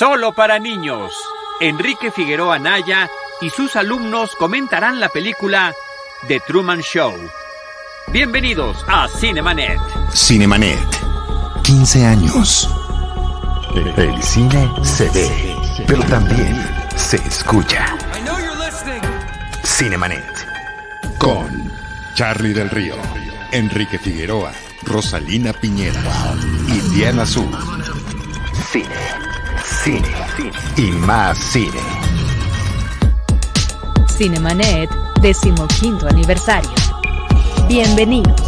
Solo para niños. Enrique Figueroa Naya y sus alumnos comentarán la película The Truman Show. Bienvenidos a Cinemanet. Cinemanet. 15 años. El cine se ve, pero también se escucha. Cinemanet. Con Charlie del Río, Enrique Figueroa, Rosalina Piñera y Diana Azul. Cine, cine, y más cine. Cinemanet, decimoquinto aniversario. Bienvenidos.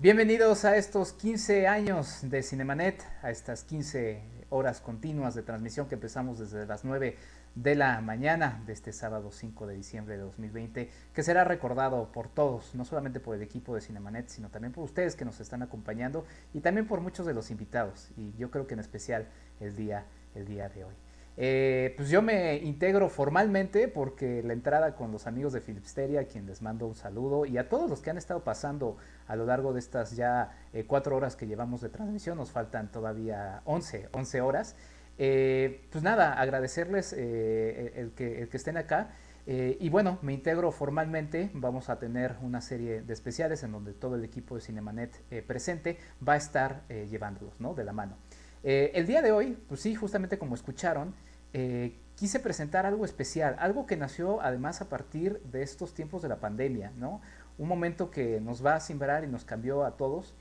Bienvenidos a estos 15 años de Cinemanet, a estas 15 horas continuas de transmisión que empezamos desde las 9 de la mañana de este sábado 5 de diciembre de 2020, que será recordado por todos, no solamente por el equipo de Cinemanet, sino también por ustedes que nos están acompañando y también por muchos de los invitados, y yo creo que en especial el día, el día de hoy. Eh, pues yo me integro formalmente porque la entrada con los amigos de Filipsteria, a quien les mando un saludo, y a todos los que han estado pasando a lo largo de estas ya eh, cuatro horas que llevamos de transmisión, nos faltan todavía 11, 11 horas. Eh, pues nada, agradecerles el, que, el que estén acá. y bueno, me integro formalmente. Vamos a tener una serie de especiales en donde todo el equipo de Cinemanet presente va a estar llevándolos ¿no? de la mano. el día de hoy, pues sí, justamente como escucharon, eh, quise presentar algo especial, algo que nació además a partir de estos tiempos de la pandemia, ¿no? Un momento que nos va a simbrar y nos cambió a todos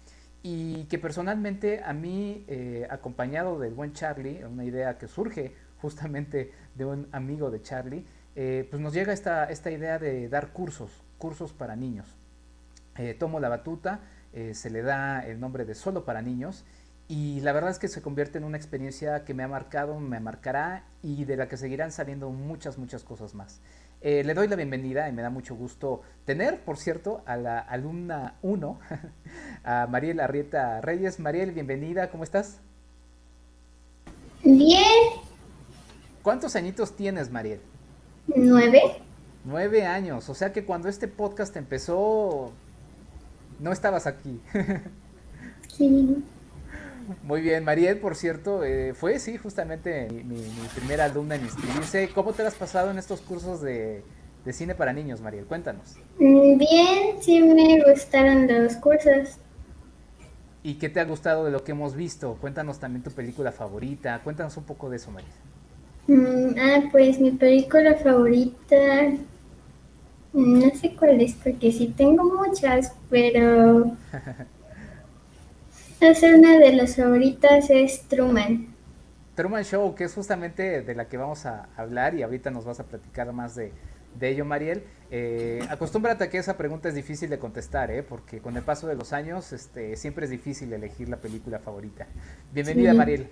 y que personalmente a mí, eh, acompañado del buen Charlie, una idea que surge justamente de un amigo de Charlie, eh, pues nos llega esta, esta idea de dar cursos, cursos para niños. tomo la batuta, se le da el nombre de Solo para Niños y la verdad es que se convierte en una experiencia que me ha marcado, me marcará y de la que seguirán saliendo muchas, muchas cosas más. Eh, le doy la bienvenida y me da mucho gusto tener, por cierto, a la alumna 1, a Mariel Arrieta Reyes. Mariel, bienvenida, ¿cómo estás? Bien. ¿Cuántos añitos tienes, Mariel? Nueve. Nueve años, o sea que cuando este podcast empezó, no estabas aquí. sí. Muy bien, Mariel, por cierto, eh, fue, sí, justamente mi, primera alumna en inscribirse. ¿Cómo te has pasado en estos cursos de, cine para niños, Mariel? Cuéntanos. Bien, sí me gustaron los cursos. ¿Y qué te ha gustado de lo que hemos visto? Cuéntanos también tu película favorita. Cuéntanos un poco de eso, Mariel. Mm, ah, pues mi película favorita, mm, no sé cuál es, porque sí tengo muchas, pero una de las favoritas es Truman. Truman Show, que es justamente de la que vamos a hablar y ahorita nos vas a platicar más de, ello, Mariel. Eh, acostúmbrate a que esa pregunta es difícil de contestar, ¿eh? porque con el paso de los años este, siempre es difícil elegir la película favorita. Bienvenida, Mariel.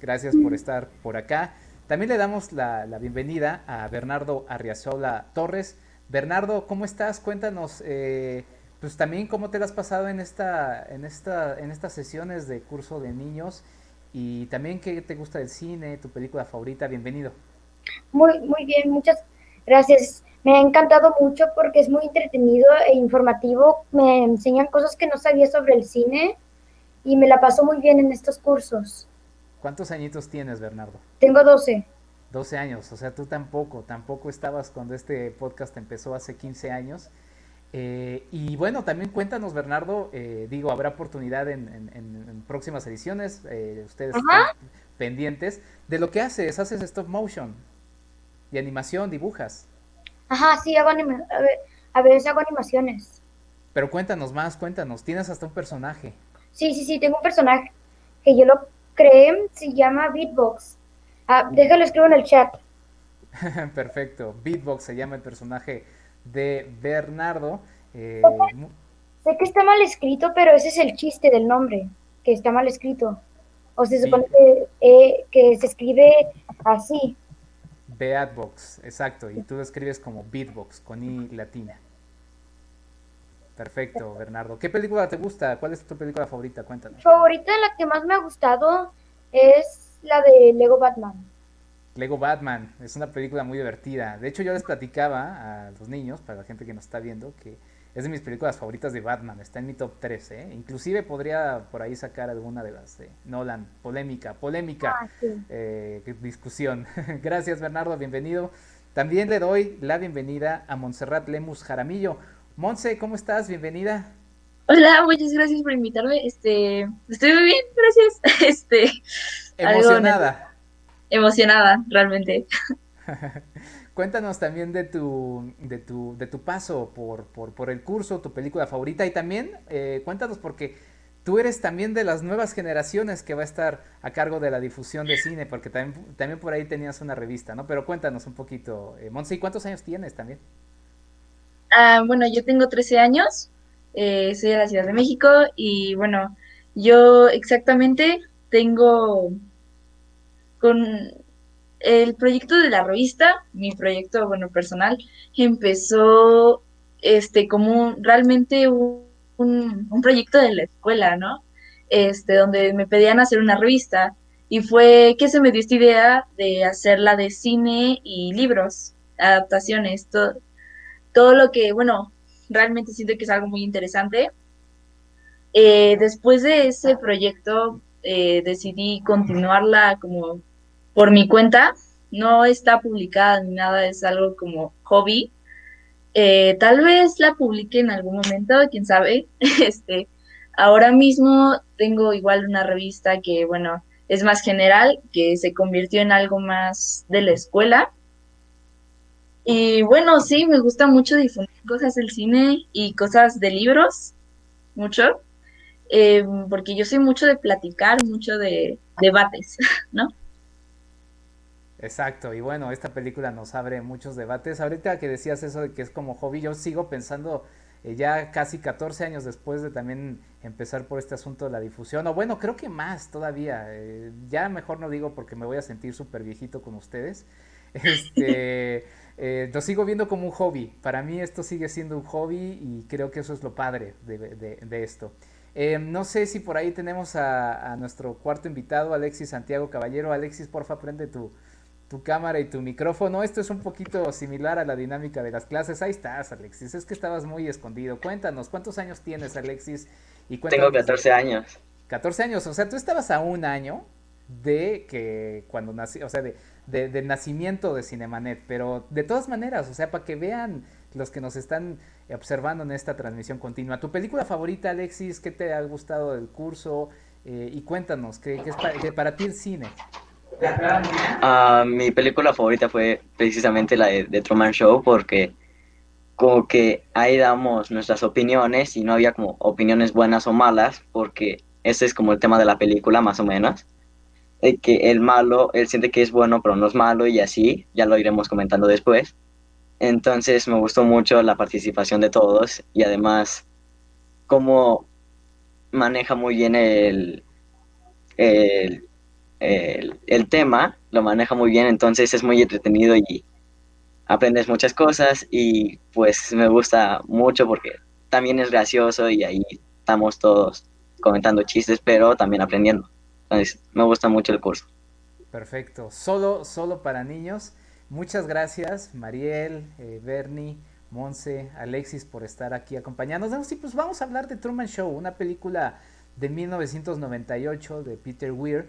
Gracias por estar por acá. También le damos la, bienvenida a Bernardo Arriazola Torres. Bernardo, ¿cómo estás? Cuéntanos. Eh, pues también cómo te has pasado en esta, en esta, en estas sesiones de curso de niños y también qué te gusta del cine, tu película favorita, bienvenido. Muy, muy bien, muchas gracias. Me ha encantado mucho porque es muy entretenido e informativo. Me enseñan cosas que no sabía sobre el cine y me la paso muy bien en estos cursos. ¿Cuántos añitos tienes, Bernardo? Tengo 12. 12 años, o sea, tú tampoco, tampoco estabas cuando este podcast empezó hace 15 años eh, y bueno, también cuéntanos, Bernardo, eh, digo, habrá oportunidad en, próximas ediciones, eh, ustedes están pendientes, de lo que haces, haces stop motion y animación, dibujas. Ajá, sí, hago a, veces hago animaciones. Pero cuéntanos más, cuéntanos, tienes hasta un personaje. Sí, sí, sí, tengo un personaje que yo lo creé, se llama Beatbox. Ah, déjalo escribo en el chat. Perfecto, Beatbox se llama el personaje de Bernardo. Eh, sé que está mal escrito, pero ese es el chiste del nombre, que está mal escrito. O se supone que, eh, que, se escribe así. Beatbox, exacto, y tú lo escribes como Beatbox, con I latina. Perfecto, Bernardo. ¿Qué película te gusta? ¿Cuál es tu película favorita? Cuéntanos. Favorita, la que más me ha gustado es la de Lego Batman. Lego Batman es una película muy divertida. De hecho, yo les platicaba a los niños, para la gente que nos está viendo, que es de mis películas favoritas de Batman, está en mi top 3, ¿eh? Inclusive podría por ahí sacar alguna de las de Nolan. Polémica, polémica Ah, sí. eh, discusión. Gracias Bernardo, bienvenido. También le doy la bienvenida a Montserrat Lemus Jaramillo. Monse, ¿cómo estás? Bienvenida. Hola, muchas gracias por invitarme. Este, estoy muy bien, gracias. Este, algo Emocionada. realmente. Cuéntanos también de tu, de tu, de tu paso por, por, por el curso, tu película favorita y también eh, cuéntanos porque tú eres también de las nuevas generaciones que va a estar a cargo de la difusión de cine, porque también, también por ahí tenías una revista, ¿no? Pero cuéntanos un poquito, eh, Monse, ¿y cuántos años tienes también? Ah, bueno, yo tengo 13 años, eh, soy de la Ciudad de México y bueno, yo exactamente tengo con el proyecto de la revista, mi proyecto, bueno, personal, empezó este como un- realmente un, un- proyecto de la escuela, ¿no? Este, donde me pedían hacer una revista y fue que se me dio esta idea de hacerla de cine y libros, adaptaciones, todo, todo lo que, bueno, realmente siento que es algo muy interesante. Eh, después de ese proyecto, eh, decidí continuarla como por mi cuenta. No está publicada ni nada, es algo como hobby. Eh, tal vez la publique en algún momento, quién sabe. Este, ahora mismo tengo igual una revista que, bueno, es más general, que se convirtió en algo más de la escuela. Y bueno, sí, me gusta mucho difundir cosas del cine y cosas de libros, mucho, eh, porque yo soy mucho de platicar, mucho de debates, ¿no? Exacto, y bueno, esta película nos abre muchos debates. Ahorita que decías eso de que es como hobby, yo sigo pensando eh, ya casi 14 años después de también empezar por este asunto de la difusión, o bueno, creo que más todavía, eh, ya mejor no digo porque me voy a sentir súper viejito con ustedes, este, eh, lo sigo viendo como un hobby, para mí esto sigue siendo un hobby y creo que eso es lo padre de, esto. Eh, no sé si por ahí tenemos a, a nuestro cuarto invitado, Alexis Santiago Caballero. Alexis, porfa, prende tu, tu cámara y tu micrófono. Esto es un poquito similar a la dinámica de las clases. Ahí estás, Alexis. Es que estabas muy escondido. Cuéntanos, ¿cuántos años tienes, Alexis? Y Tengo cuéntanos 14 años. 14 años, o sea, tú estabas a un año de que cuando nací, o sea, de, de- del nacimiento de Cinemanet, pero de todas maneras, o sea, para que vean los que nos están observando en esta transmisión continua. ¿Tu película favorita, Alexis? ¿Qué te ha gustado del curso? Eh, y cuéntanos, ¿qué, qué es pa- qué para ti el cine? Ah, mi película favorita fue precisamente la de, The Truman Show porque como que ahí damos nuestras opiniones y no había como opiniones buenas o malas porque ese es como el tema de la película más o menos. De que el malo, él siente que es bueno pero no es malo y así, ya lo iremos comentando después. Entonces me gustó mucho la participación de todos y además cómo maneja muy bien el, el, el, tema, lo maneja muy bien, entonces es muy entretenido y aprendes muchas cosas y pues me gusta mucho porque también es gracioso y ahí estamos todos comentando chistes, pero también aprendiendo. Entonces me gusta mucho el curso. Perfecto. Solo, solo para niños. Muchas gracias, Mariel, eh, Bernie, Monse, Alexis, por estar aquí acompañándonos. Sí, pues vamos a hablar de Truman Show, una película de 1998 de Peter Weir.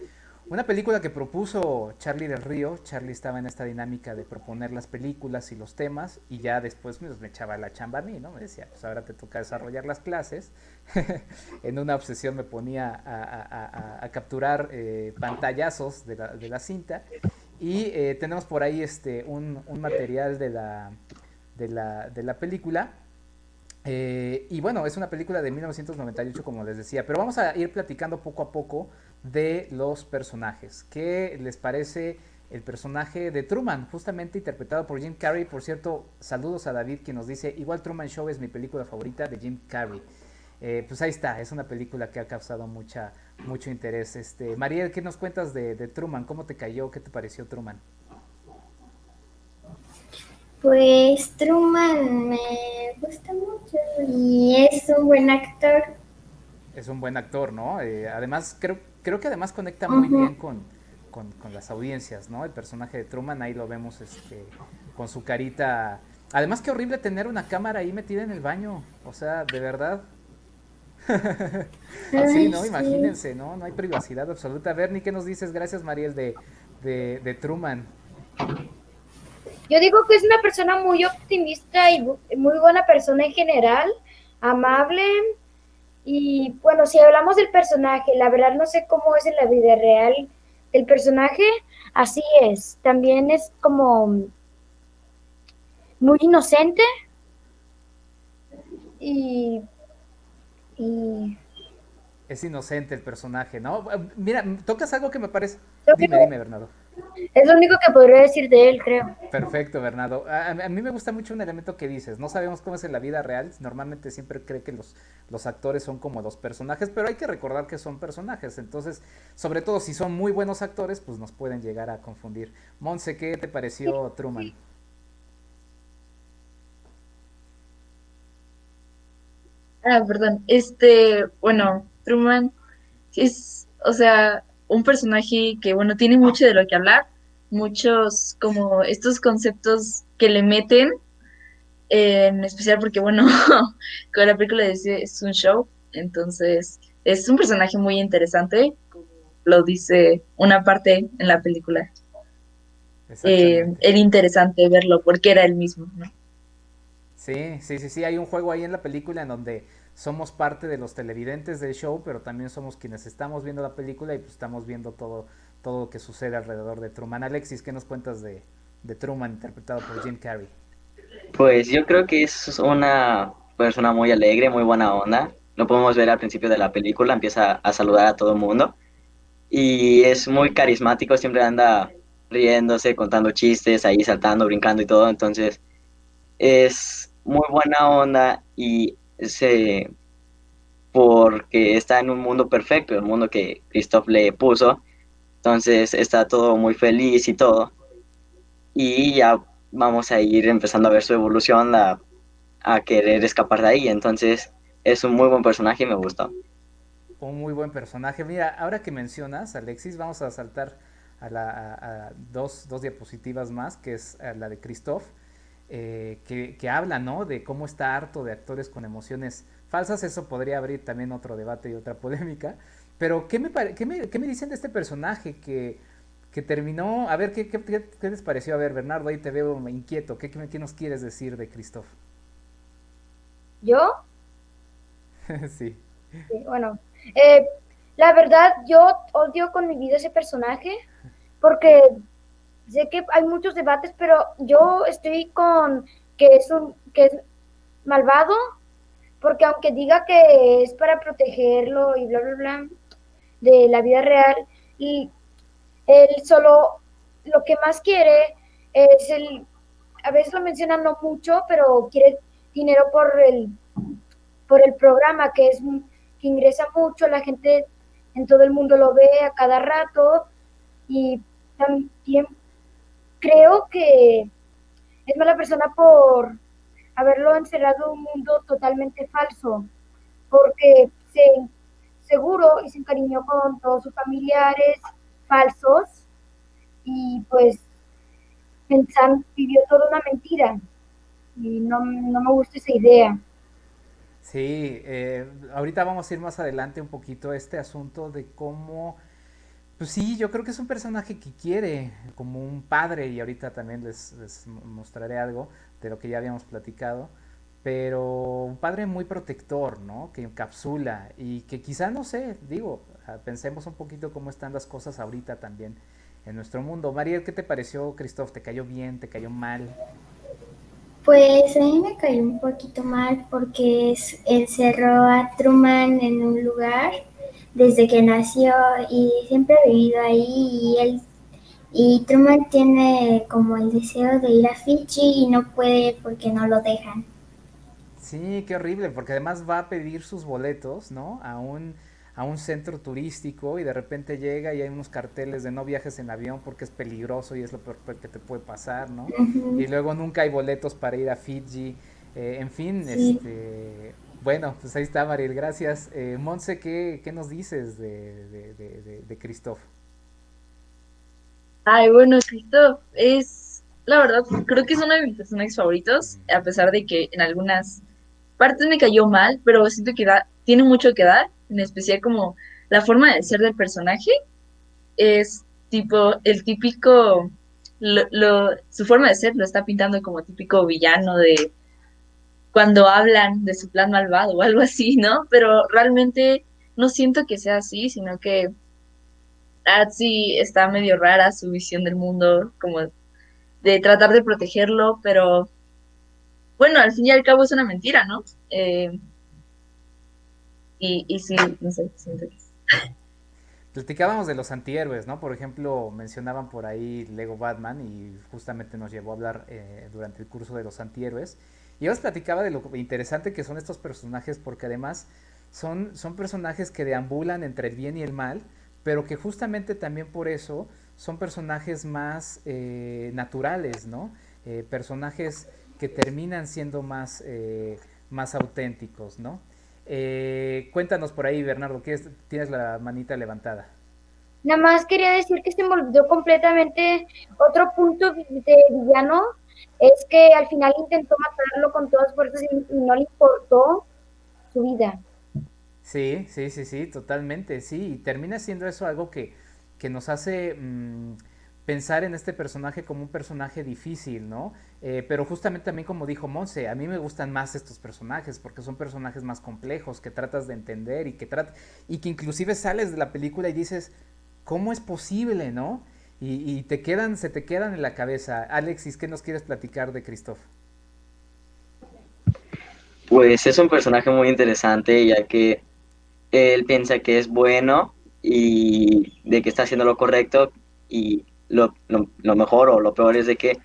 Una película que propuso Charlie del Río. Charlie estaba en esta dinámica de proponer las películas y los temas y ya después me, me echaba la chamba a mí, ¿no? Me decía, pues ahora te toca desarrollar las clases. en una obsesión me ponía a, a- a- a- a capturar eh, pantallazos de la, de la cinta y eh, tenemos por ahí este un, un material de la, de la, de la película. Eh, y bueno, es una película de 1998, como les decía, pero vamos a ir platicando poco a poco de los personajes. ¿Qué les parece el personaje de Truman, justamente interpretado por Jim Carrey? Por cierto, saludos a David que nos dice, igual Truman Show es mi película favorita de Jim Carrey. Eh, pues ahí está, es una película que ha causado mucha, mucho interés. Este, Mariel, ¿qué nos cuentas de, de Truman? ¿Cómo te cayó? ¿Qué te pareció Truman? Pues Truman me gusta mucho y es un buen actor. Es un buen actor, ¿no? Eh, además, creo, creo que además conecta muy Ujú. bien con, con- con las audiencias, ¿no? El personaje de Truman, ahí lo vemos este, con su carita Además, qué horrible tener una cámara ahí metida en el baño. O sea, de verdad. sí, ¿no? Imagínense, ¿no? No hay privacidad absoluta. Bernie, ¿qué nos dices? Gracias, Mariel, de, de, Truman. Yo digo que es una persona muy optimista y muy buena persona en general, amable. Y bueno, si hablamos del personaje, la verdad no sé cómo es en la vida real el personaje, así es. También es como muy inocente y, Es inocente el personaje, ¿no? Mira, tocas algo que me parece... Dime, dime, Bernardo. Es lo único que podría decir de él, creo. Perfecto, Bernardo. A, mí me gusta mucho un elemento que dices. No sabemos cómo es en la vida real. Normalmente siempre cree que los, los actores son como los personajes, pero hay que recordar que son personajes. Entonces, sobre todo si son muy buenos actores, pues nos pueden llegar a confundir. Monse, ¿qué te pareció Truman? Ah, perdón. Este, bueno, Truman es, o sea, un personaje que, bueno, tiene mucho de lo que hablar, muchos como estos conceptos que le meten, en especial porque, bueno, con la película dice es un show, entonces es un personaje muy interesante, como lo dice una parte en la película. Eh, era interesante verlo porque era el mismo, ¿no? Sí, sí, sí, sí, hay un juego ahí en la película en donde somos parte de los televidentes del show, pero también somos quienes estamos viendo la película y pues estamos viendo todo, todo lo que sucede alrededor de Truman. Alexis, ¿qué nos cuentas de, de Truman interpretado por Jim Carrey? Pues yo creo que es una persona muy alegre, muy buena onda. Lo podemos ver al principio de la película, empieza a saludar a todo el mundo. Y es muy carismático, siempre anda riéndose, contando chistes, ahí saltando, brincando y todo. Entonces es muy buena onda y se porque está en un mundo perfecto, el mundo que Christoph le puso. Entonces está todo muy feliz y todo. Y ya vamos a ir empezando a ver su evolución a, a querer escapar de ahí. Entonces es un muy buen personaje y me gustó. Un muy buen personaje. Mira, ahora que mencionas, Alexis, vamos a saltar a, la, dos, dos diapositivas más, que es la de Christoph eh, que, habla, ¿no? De cómo está harto de actores con emociones falsas. Eso podría abrir también otro debate y otra polémica. Pero, ¿qué me, qué me, qué me dicen de este personaje que, que terminó? A ver, ¿qué, qué, qué, les pareció? A ver, Bernardo, ahí te veo inquieto. ¿Qué, qué, nos quieres decir de Christoph? ¿Yo? sí. Bueno, eh, la verdad, yo odio con mi vida ese personaje porque sé que hay muchos debates, pero yo estoy con que es un que es malvado, porque aunque diga que es para protegerlo y bla bla bla de la vida real y él solo lo que más quiere es el a veces lo mencionan no mucho, pero quiere dinero por el por el programa que es que ingresa mucho, la gente en todo el mundo lo ve a cada rato y también creo que es mala persona por haberlo encerrado en un mundo totalmente falso, porque se, seguro y se encariñó con todos sus familiares falsos y pues pensan, vivió toda una mentira y no, no me gusta esa idea. Sí, eh, ahorita vamos a ir más adelante un poquito a este asunto de cómo pues sí, yo creo que es un personaje que quiere como un padre y ahorita también les, mostraré algo de lo que ya habíamos platicado, pero un padre muy protector, ¿no? Que encapsula y que quizá, no sé, digo, pensemos un poquito cómo están las cosas ahorita también en nuestro mundo. Mariel, ¿qué te pareció, Christoph? ¿Te cayó bien? ¿Te cayó mal? Pues a mí me cayó un poquito mal porque encerró a Truman en un lugar desde que nació y siempre ha vivido ahí y él y Truman tiene como el deseo de ir a Fiji y no puede porque no lo dejan. Sí, qué horrible, porque además va a pedir sus boletos, ¿no? A un, a un centro turístico y de repente llega y hay unos carteles de no viajes en avión porque es peligroso y es lo peor que te puede pasar, ¿no? Y luego nunca hay boletos para ir a Fiji. Eh, en fin, este, bueno, pues ahí está, Mariel, gracias. Eh, Monse, ¿qué, ¿qué, nos dices de, de, de, de, Christoph? Ay, bueno, Christoph es la verdad, creo que es uno de mis personajes favoritos, a pesar de que en algunas partes me cayó mal, pero siento que da, tiene mucho que dar, en especial como la forma de ser del personaje es tipo el típico, lo, su forma de ser lo está pintando como típico villano de cuando hablan de su plan malvado o algo así, ¿no? Pero realmente no siento que sea así, sino que Atsi está medio rara su visión del mundo, como de tratar de protegerlo, pero bueno, al fin y al cabo es una mentira, ¿no? Eh, y, sí, no sé, siento que Platicábamos de los antihéroes, ¿no? Por ejemplo, mencionaban por ahí Lego Batman y justamente nos llevó a hablar eh, durante el curso de los antihéroes. Y os platicaba de lo interesante que son estos personajes porque además son, son personajes que deambulan entre el bien y el mal, pero que justamente también por eso son personajes más eh, naturales, ¿no? Eh, personajes que terminan siendo más, más auténticos, ¿no? Eh, cuéntanos por ahí, Bernardo, que tienes la manita levantada. Nada más quería decir que se envolvió completamente otro punto de villano, es que al final intentó matarlo con todas fuerzas y, no le importó su vida. Sí, sí, sí, sí, totalmente, sí, y termina siendo eso algo que, que nos hace mm, pensar en este personaje como un personaje difícil, ¿no? Eh, pero justamente también como dijo Monse, a mí me gustan más estos personajes porque son personajes más complejos que tratas de entender y que y que inclusive sales de la película y dices, ¿cómo es posible, no? Y, te quedan, se te quedan en la cabeza. Alexis, ¿qué nos quieres platicar de Christoph? Pues es un personaje muy interesante ya que él piensa que es bueno y de que está haciendo lo correcto y lo, lo, mejor o lo peor es de que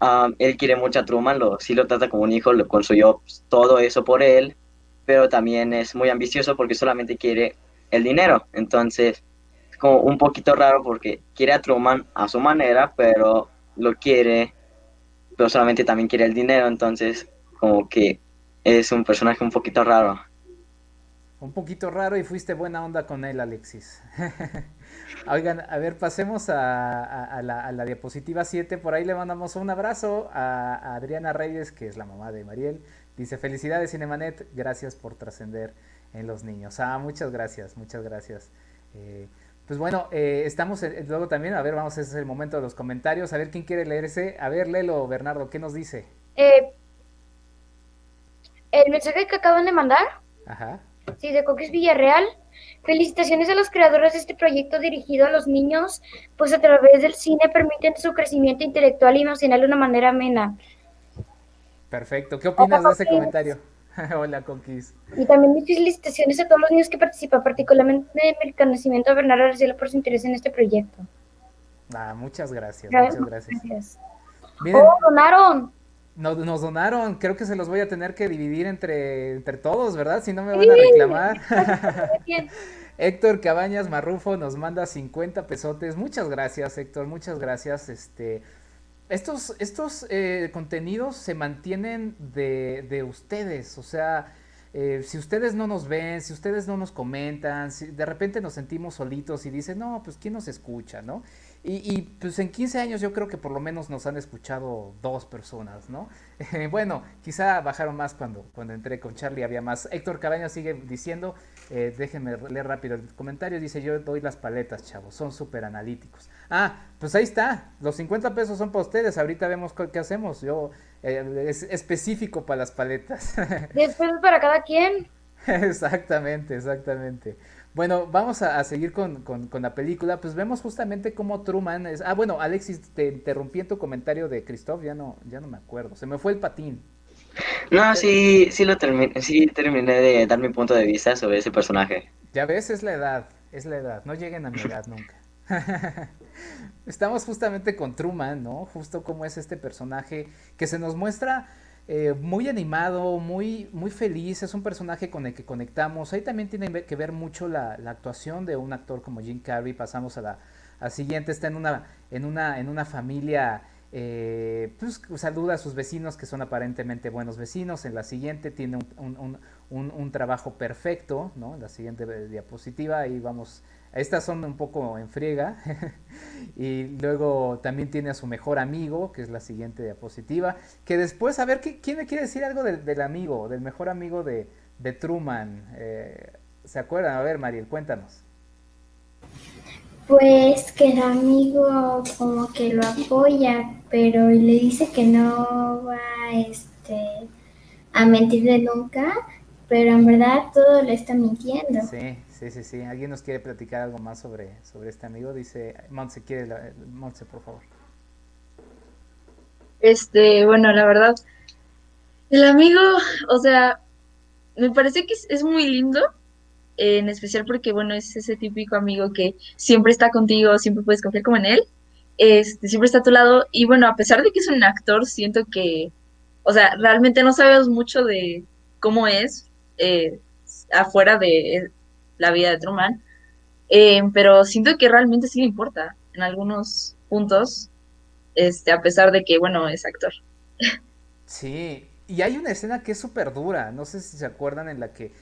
um, él quiere mucho a Truman, lo, sí lo trata como un hijo, lo construyó todo eso por él, pero también es muy ambicioso porque solamente quiere el dinero. Entonces, es como un poquito raro porque quiere a Truman a su manera, pero lo quiere, pero solamente también quiere el dinero. Entonces, como que es un personaje un poquito raro. Un poquito raro y fuiste buena onda con él, Alexis. Oigan, a ver, pasemos a, la, diapositiva 7. Por ahí le mandamos un abrazo a, Adriana Reyes, que es la mamá de Mariel. Dice, felicidades Cinemanet, gracias por trascender en los niños. Ah, muchas gracias, muchas gracias. Eh, pues bueno, eh, estamos luego también, a ver, vamos, ese es el momento de los comentarios. A ver, ¿quién quiere leerse? A ver, léelo, Bernardo, ¿qué nos dice? Eh, el mensaje que acaban de mandar. Ajá. Sí, de Coques Villarreal. Felicitaciones a los creadores de este proyecto dirigido a los niños, pues a través del cine permiten su crecimiento intelectual y emocional de una manera amena. Perfecto. ¿Qué opinas de ese comentario? Hola, Conquis. Y también mis felicitaciones a todos los niños que participan, particularmente en el reconocimiento a Bernardo Arcela por su interés en este proyecto. Ah, muchas gracias, muchas gracias. ¡Oh, donaron! Nos, donaron, creo que se los voy a tener que dividir entre, entre todos, ¿verdad? Si no me van a reclamar. Héctor Cabañas Marrufo nos manda 50 pesotes. Muchas gracias, Héctor, muchas gracias. Este, estos estos eh, contenidos se mantienen de, de ustedes, o sea, eh, si ustedes no nos ven, si ustedes no nos comentan, si de repente nos sentimos solitos y dicen, no, pues ¿quién nos escucha, no? Y, pues en 15 años yo creo que por lo menos nos han escuchado dos personas, ¿no? bueno, quizá bajaron más cuando, cuando entré con Charlie, había más. Héctor Cabañas sigue diciendo, eh, déjenme leer rápido el comentario, dice yo doy las paletas, chavos, son súper analíticos. Ah, pues ahí está, los 50 pesos son para ustedes, ahorita vemos qué, hacemos, yo, eh, es específico para las paletas. Después para cada quien. exactamente, exactamente. Bueno, vamos a, seguir con, la película. Pues vemos justamente cómo Truman es. Ah, bueno, Alexis, te interrumpí en tu comentario de Christoph, ya no, ya no me acuerdo. Se me fue el patín. No, sí, sí lo terminé, sí terminé de dar mi punto de vista sobre ese personaje. Ya ves, es la edad, es la edad. No lleguen a mi edad nunca. Estamos justamente con Truman, ¿no? Justo como es este personaje que se nos muestra eh, muy animado, muy, muy feliz, es un personaje con el que conectamos. Ahí también tiene que ver mucho la, actuación de un actor como Jim Carrey. Pasamos a la, siguiente, está en una, en una, en una familia eh, pues saluda a sus vecinos que son aparentemente buenos vecinos. En la siguiente tiene un, trabajo perfecto, ¿no? En la siguiente diapositiva, ahí vamos. Estas son un poco en friega. y luego también tiene a su mejor amigo, que es la siguiente diapositiva. Que después, a ver, ¿quién me quiere decir algo del, amigo, del mejor amigo de, Truman? Eh, ¿Se acuerdan? A ver, Mariel, cuéntanos. Pues que el amigo como que lo apoya, pero le dice que no va este, a mentirle nunca, pero en verdad todo le está mintiendo. Sí, sí, sí, sí. ¿Alguien nos quiere platicar algo más sobre, sobre este amigo? Dice, Montse, quiere, Montse, por favor. Este, bueno, la verdad, el amigo, o sea, me parece que es muy lindo, en especial porque, bueno, es ese típico amigo que siempre está contigo, siempre puedes confiar como en él, este, siempre está a tu lado, y bueno, a pesar de que es un actor, siento que, o sea, realmente no sabemos mucho de cómo es eh, afuera de la vida de Truman, eh, pero siento que realmente sí le importa en algunos puntos, este, a pesar de que, bueno, es actor. Sí, y hay una escena que es súper dura, no sé si se acuerdan en la que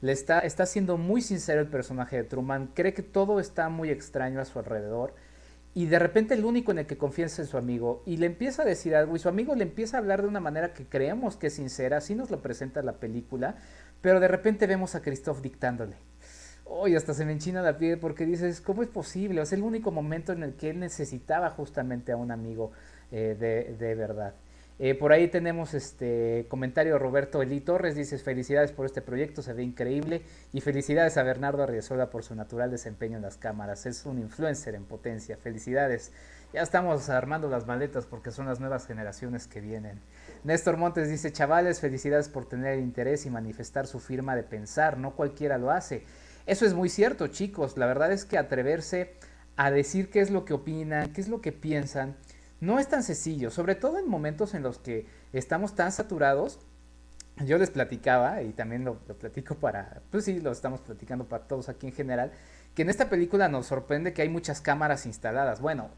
le está, está siendo muy sincero el personaje de Truman, cree que todo está muy extraño a su alrededor y de repente el único en el que confía es en su amigo y le empieza a decir algo y su amigo le empieza a hablar de una manera que creemos que es sincera, así nos lo presenta la película, pero de repente vemos a Christoph dictándole. Hoy hasta se me enchina la piel porque dices, ¿cómo es posible? Es el único momento en el que él necesitaba justamente a un amigo eh, de, de verdad. Eh, por ahí tenemos este comentario Roberto Eli Torres, dices felicidades por este proyecto, se ve increíble y felicidades a Bernardo Arriazola por su natural desempeño en las cámaras, es un influencer en potencia, felicidades. Ya estamos armando las maletas porque son las nuevas generaciones que vienen. Néstor Montes dice, chavales, felicidades por tener interés y manifestar su firma de pensar, no cualquiera lo hace. Eso es muy cierto, chicos, la verdad es que atreverse a decir qué es lo que opinan, qué es lo que piensan, no es tan sencillo, sobre todo en momentos en los que estamos tan saturados. Yo les platicaba, y también lo, platico para, pues sí, lo estamos platicando para todos aquí en general, que en esta película nos sorprende que hay muchas cámaras instaladas. Bueno,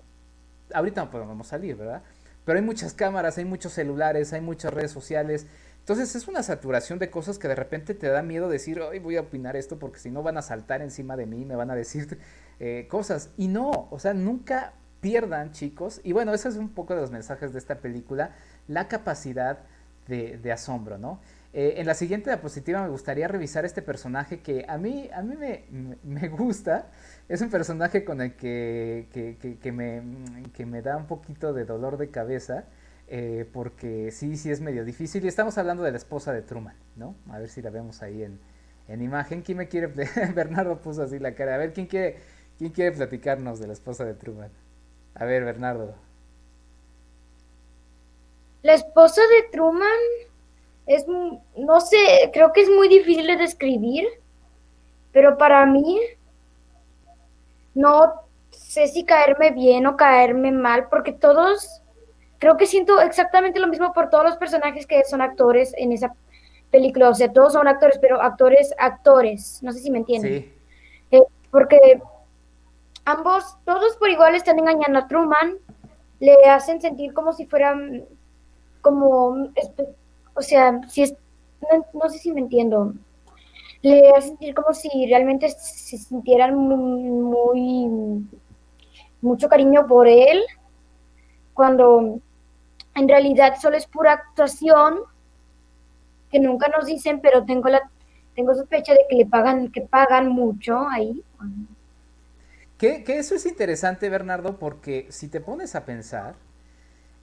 ahorita no podemos salir, ¿verdad? Pero hay muchas cámaras, hay muchos celulares, hay muchas redes sociales. Entonces es una saturación de cosas que de repente te da miedo decir, hoy voy a opinar esto porque si no van a saltar encima de mí, me van a decir eh, cosas. Y no, o sea, nunca pierdan, chicos, y bueno, ese es un poco de los mensajes de esta película, la capacidad de, asombro, ¿no? Eh, en la siguiente diapositiva me gustaría revisar este personaje que a mí, a mí me, gusta. Es un personaje con el que, que, me, que, me, da un poquito de dolor de cabeza. Eh, porque sí, sí es medio difícil. Y estamos hablando de la esposa de Truman, ¿no? A ver si la vemos ahí en, en imagen. ¿Quién me quiere? Bernardo puso así la cara. A ver, ¿quién quiere, quién quiere platicarnos de la esposa de Truman? A ver, Bernardo. La esposa de Truman es, no sé, creo que es muy difícil de describir, pero para mí no sé si caerme bien o caerme mal, porque todos, creo que siento exactamente lo mismo por todos los personajes que son actores en esa película, o sea, todos son actores, pero actores, actores, no sé si me entienden. Sí. Eh, porque ambos, todos por igual están engañando a Truman, le hacen sentir como si fueran, como, o sea, si es, no, sé si me entiendo, le hacen sentir como si realmente se sintieran muy, mucho cariño por él, cuando en realidad solo es pura actuación, que nunca nos dicen, pero tengo la tengo sospecha de que le pagan, que pagan mucho ahí. Que, eso es interesante, Bernardo, porque si te pones a pensar,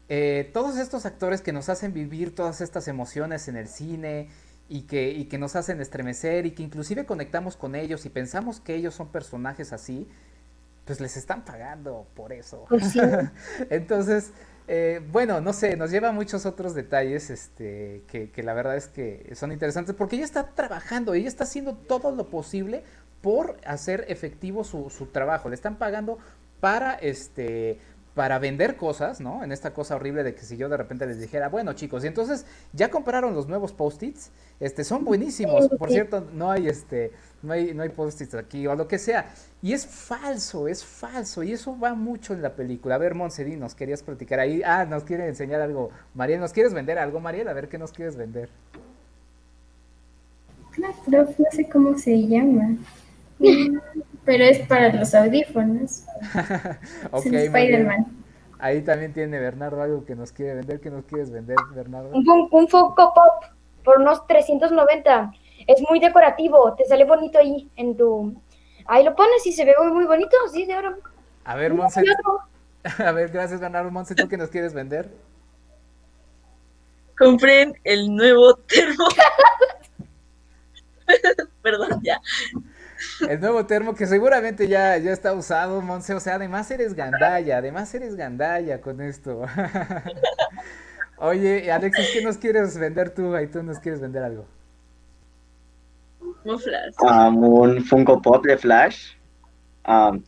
eh, todos estos actores que nos hacen vivir todas estas emociones en el cine y que, y que nos hacen estremecer y que inclusive conectamos con ellos y pensamos que ellos son personajes así, pues les están pagando por eso. Pues Entonces, eh, bueno, no sé, nos lleva muchos otros detalles este, que, que, la verdad es que son interesantes porque ella está trabajando, ella está haciendo todo lo posible por hacer efectivo su, su trabajo. Le están pagando para este para vender cosas, ¿no? En esta cosa horrible de que si yo de repente les dijera, bueno chicos, y entonces ya compraron los nuevos post-its, este, son buenísimos, por cierto, no hay este, no hay, no hay post-its aquí o lo que sea, y es falso, es falso, y eso va mucho en la película. A ver, Monsedí, nos querías platicar ahí, ah, nos quiere enseñar algo, Mariel, ¿nos quieres vender algo, Mariel? A ver, ¿qué nos quieres vender? No, no sé cómo se llama. Pero es para los audífonos. ok, Spider-Man. Ahí también tiene Bernardo algo que nos quiere vender. ¿Qué nos quieres vender, Bernardo? Un, un Funko Pop por unos 390. Es muy decorativo, te sale bonito ahí en tu... Ahí lo pones y se ve muy, muy bonito, sí, de oro. A ver, Monse. A ver, gracias, Bernardo. Monse, ¿tú qué nos quieres vender? Compren el nuevo termo. Perdón, ya. El nuevo termo que seguramente ya, ya está usado, Monse. O sea, además eres gandalla, además eres gandalla con esto. Oye, Alexis, ¿qué nos quieres vender tú? Ahí tú nos quieres vender algo. Un Flash. Um, un Funko Pop de Flash. Um,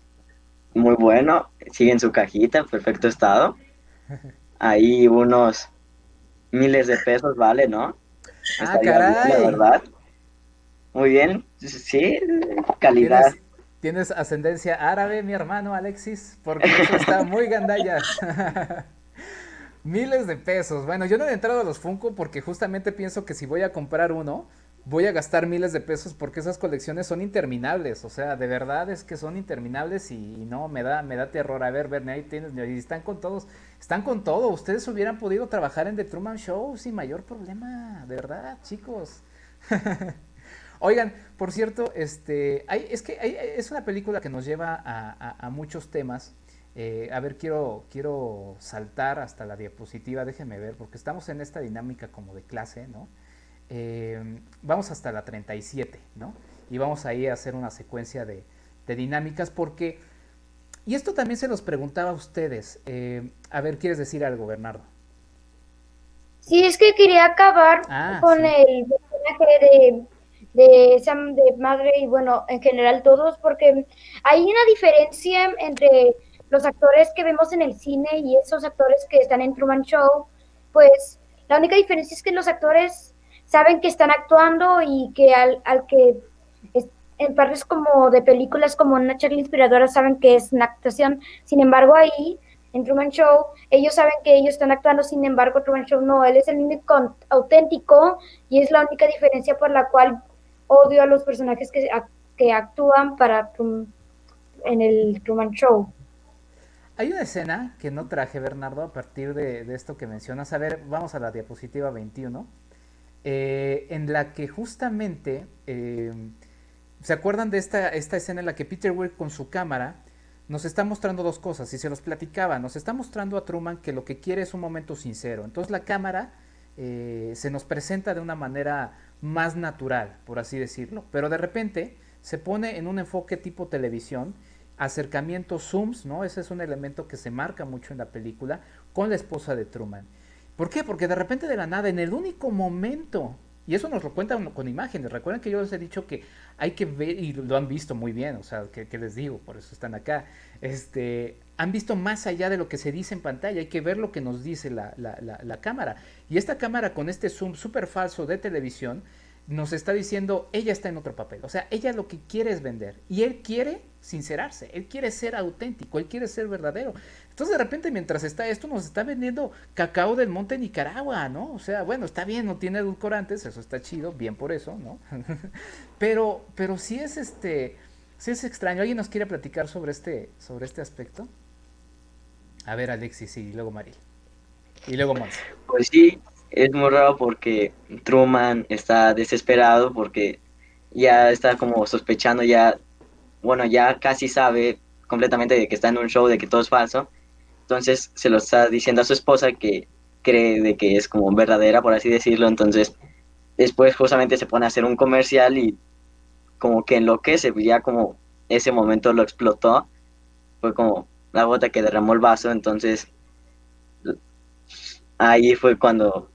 muy bueno. Sigue en su cajita, perfecto estado. Ahí unos miles de pesos vale, ¿no? Ah, caray. la verdad. Muy bien, sí, calidad. ¿Tienes, ascendencia árabe, mi hermano Alexis? Porque eso está muy gandalla. Miles de pesos. Bueno, yo no he entrado a los Funko porque justamente pienso que si voy a comprar uno, voy a gastar miles de pesos porque esas colecciones son interminables. O sea, de verdad es que son interminables y, no, me da, me da terror. A ver, Bernie, ahí tienes, y están con todos, están con todo. Ustedes hubieran podido trabajar en The Truman Show sin mayor problema, de verdad, chicos. Oigan, por cierto, este, hay, es que hay, es una película que nos lleva a, muchos temas. Eh, a ver, quiero, quiero saltar hasta la diapositiva, déjenme ver, porque estamos en esta dinámica como de clase, ¿no? Eh, vamos hasta la 37, ¿no? Y vamos ahí a hacer una secuencia de, dinámicas porque, y esto también se los preguntaba a ustedes, eh, a ver, ¿quieres decir algo, Bernardo? Sí, es que quería acabar ah, con el personaje de de Sam de Madre y bueno, en general todos, porque hay una diferencia entre los actores que vemos en el cine y esos actores que están en Truman Show, pues la única diferencia es que los actores saben que están actuando y que al, al que en partes como de películas como una charla inspiradora saben que es una actuación, sin embargo ahí en Truman Show, ellos saben que ellos están actuando, sin embargo, Truman Show no, él es el único auténtico y es la única diferencia por la cual odio a los personajes que, que actúan para en el Truman Show. Hay una escena que no traje, Bernardo, a partir de, esto que mencionas. A ver, vamos a la diapositiva 21. Eh, en la que justamente, eh, ¿se acuerdan de esta, esta escena en la que Peter Weir con su cámara nos está mostrando dos cosas? Y se los platicaba, nos está mostrando a Truman que lo que quiere es un momento sincero. Entonces la cámara eh, se nos presenta de una manera más natural, por así decirlo. Pero de repente se pone en un enfoque tipo televisión, acercamiento zooms, ¿no? Ese es un elemento que se marca mucho en la película con la esposa de Truman. ¿Por qué? Porque de repente de la nada, en el único momento, y eso nos lo cuentan con imágenes, recuerden que yo les he dicho que hay que ver, y lo han visto muy bien, o sea, que, les digo, por eso están acá, este, han visto más allá de lo que se dice en pantalla, hay que ver lo que nos dice la, la cámara. Y esta cámara con este zoom súper falso de televisión nos está diciendo, ella está en otro papel. O sea, ella lo que quiere es vender. Y él quiere sincerarse, él quiere ser auténtico, él quiere ser verdadero. Entonces de repente mientras está esto nos está vendiendo cacao del monte Nicaragua, ¿no? O sea, bueno, está bien, no tiene edulcorantes, eso está chido, bien por eso, ¿no? pero, pero sí es este, sí es extraño. ¿Alguien nos quiere platicar sobre este, sobre este aspecto? A ver, Alexis, y luego Maril. Y luego Mons. Pues sí, es muy raro porque Truman está desesperado porque ya está como sospechando, ya, bueno, ya casi sabe completamente de que está en un show, de que todo es falso. Entonces se lo está diciendo a su esposa que cree de que es como verdadera, por así decirlo. Entonces después justamente se pone a hacer un comercial y como que enloquece, ya como ese momento lo explotó. Fue como la gota que derramó el vaso, entonces ahí fue cuando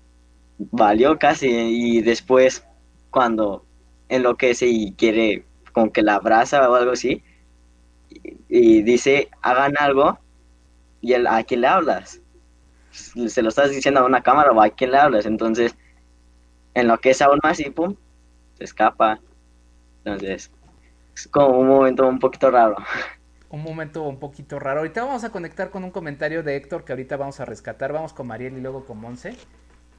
valió casi y después cuando enloquece y quiere como que la abraza o algo así y, dice hagan algo ¿y el, a quién le hablas? ¿Se lo estás diciendo a una cámara o a quién le hablas? Entonces, en lo que es aún más y pum, se escapa. Entonces, es como un momento un poquito raro. Un momento un poquito raro. Ahorita vamos a conectar con un comentario de Héctor que ahorita vamos a rescatar. Vamos con Mariel y luego con Monse.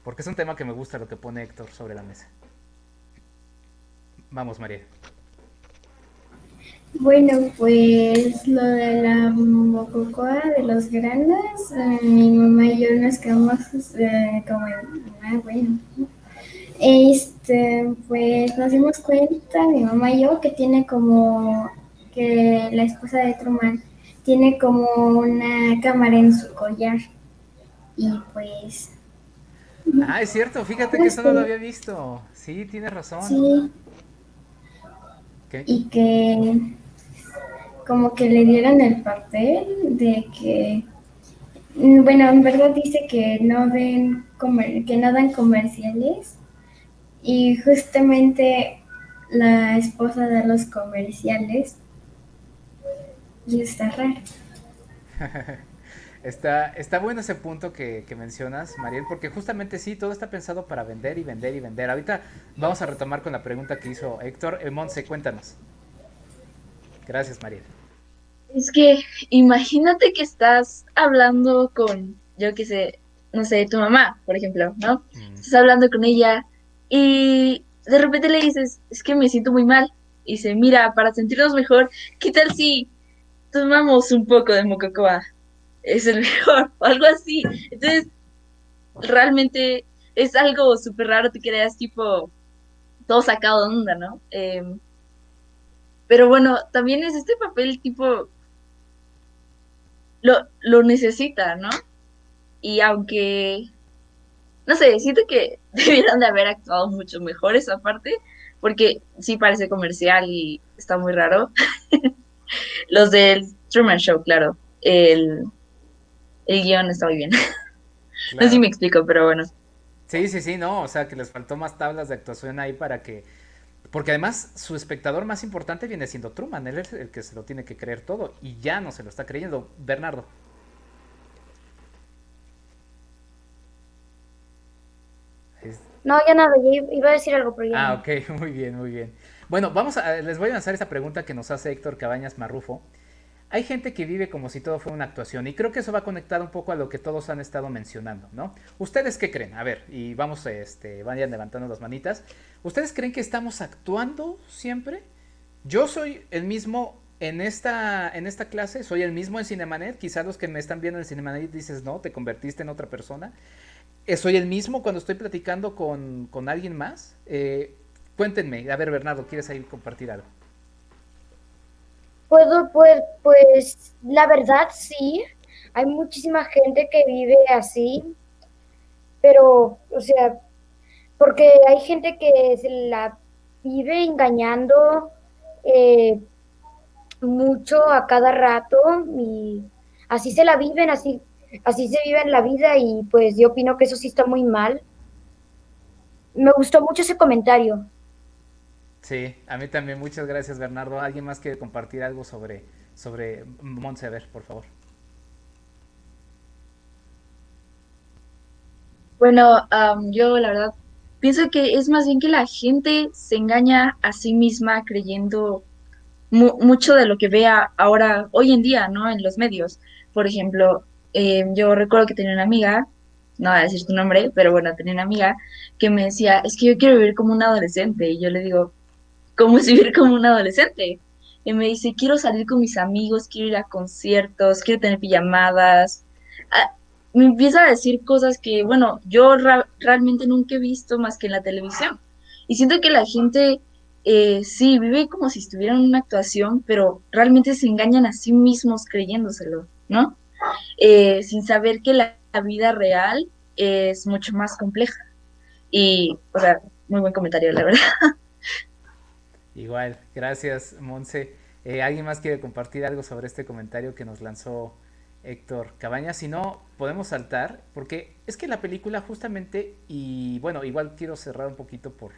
Porque es un tema que me gusta lo que pone Héctor sobre la mesa. Vamos, Mariel. Bueno, pues lo de la mococoa de los grandes, eh, mi mamá y yo nos quedamos eh, como, ah, bueno. Este, pues nos dimos cuenta, mi mamá y yo, que tiene como, que la esposa de Truman tiene como una cámara en su collar. Y pues... Ah, es cierto, fíjate que eso no lo había visto. Sí, tienes razón. Sí. Y que como que le dieron el papel de que, bueno, en verdad dice que no den que no dan comerciales y justamente la esposa de los comerciales y está raro. está, está bueno ese punto que, que, mencionas, Mariel, porque justamente sí, todo está pensado para vender y vender y vender. Ahorita vamos a retomar con la pregunta que hizo Héctor. Eh, Monse, cuéntanos. Gracias, Mariel. Es que imagínate que estás hablando con, yo qué sé, no sé, tu mamá, por ejemplo, ¿no? Mm. Estás hablando con ella y de repente le dices, es que me siento muy mal. Y dice, mira, para sentirnos mejor, ¿qué tal si tomamos un poco de mococoa? Es el mejor, o algo así. Entonces, realmente es algo súper raro, te creas tipo todo sacado de onda, ¿no? Em, pero bueno, también es este papel tipo lo, lo necesita, ¿no? Y aunque, no sé, siento que debieron de haber actuado mucho mejor esa parte, porque sí parece comercial y está muy raro. Los del Truman Show, claro. El, el guion está muy bien. No sé si me explico, pero bueno. Sí, sí, sí, no, o sea, que les faltó más tablas de actuación ahí para que porque además su espectador más importante viene siendo Truman, él es el que se lo tiene que creer todo y ya no se lo está creyendo. Bernardo. No, ya nada, iba a decir algo, pero ya. Ah, ok, muy bien, muy bien. Bueno, vamos a, les voy a lanzar esta pregunta que nos hace Héctor Cabañas Marrufo hay gente que vive como si todo fuera una actuación y creo que eso va a conectar un poco a lo que todos han estado mencionando, ¿no? ¿Ustedes qué creen? A ver, y vamos, este, vayan levantando las manitas. ¿Ustedes creen que estamos actuando siempre? Yo soy el mismo en esta, en esta clase, soy el mismo en Cinemanet. Quizás los que me están viendo en Cinemanet dices, no, te convertiste en otra persona. Eh, ¿Soy el mismo cuando estoy platicando con, con alguien más? Eh, cuéntenme, a ver, Bernardo, ¿quieres ahí compartir algo? Puedo, pues, pues, la verdad sí, hay muchísima gente que vive así, pero, o sea, porque hay gente que se la vive engañando eh, mucho a cada rato y así se la viven, así, así se vive en la vida y pues yo opino que eso sí está muy mal. Me gustó mucho ese comentario. Sí, a mí también. Muchas gracias, Bernardo. ¿Alguien más quiere compartir algo sobre, sobre Monse? A ver, por favor. Bueno, yo la verdad pienso que es más bien que la gente se engaña a sí misma creyendo mucho de lo que vea ahora, hoy en día, ¿no? En los medios. Por ejemplo, em, yo recuerdo que tenía una amiga, no voy a decir tu nombre, pero bueno, tenía una amiga que me decía, es que yo quiero vivir como un adolescente. Y yo le digo, cómo es vivir como un adolescente. Y me dice, quiero salir con mis amigos, quiero ir a conciertos, quiero tener pijamadas. Ah, me empieza a decir cosas que, bueno, yo realmente nunca he visto más que en la televisión. Y siento que la gente, eh, sí, vive como si estuviera en una actuación, pero realmente se engañan a sí mismos creyéndoselo, ¿no? Eh, sin saber que la vida real es mucho más compleja. Y, o sea, muy buen comentario, la verdad. Igual, gracias Monse. Eh, ¿Alguien más quiere compartir algo sobre este comentario que nos lanzó Héctor Cabañas? Si no, podemos saltar, porque es que la película justamente, y bueno, igual quiero cerrar un poquito por,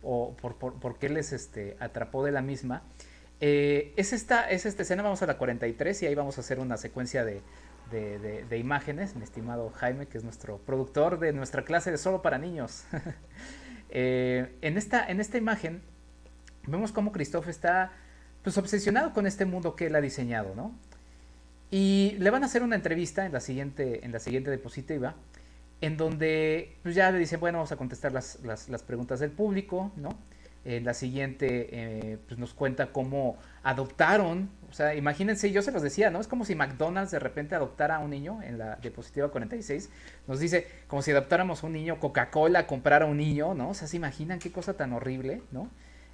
por, por, qué les este, atrapó de la misma. Eh, es, esta, es esta escena, vamos a la 43 y ahí vamos a hacer una secuencia de, de, imágenes, mi estimado Jaime, que es nuestro productor de nuestra clase de solo para niños. Eh, en, esta, en esta imagen vemos cómo Christoph está pues obsesionado con este mundo que él ha diseñado, ¿no? Y le van a hacer una entrevista en la siguiente, en la siguiente diapositiva, en donde pues ya le dicen, bueno, vamos a contestar las, las, preguntas del público, ¿no? En la siguiente eh, pues nos cuenta cómo adoptaron, o sea, imagínense, yo se los decía, ¿no? Es como si McDonald's de repente adoptara a un niño en la diapositiva 46, nos dice como si adoptáramos un niño, Coca-Cola comprara a un niño, ¿no? O sea, se imaginan qué cosa tan horrible, ¿no?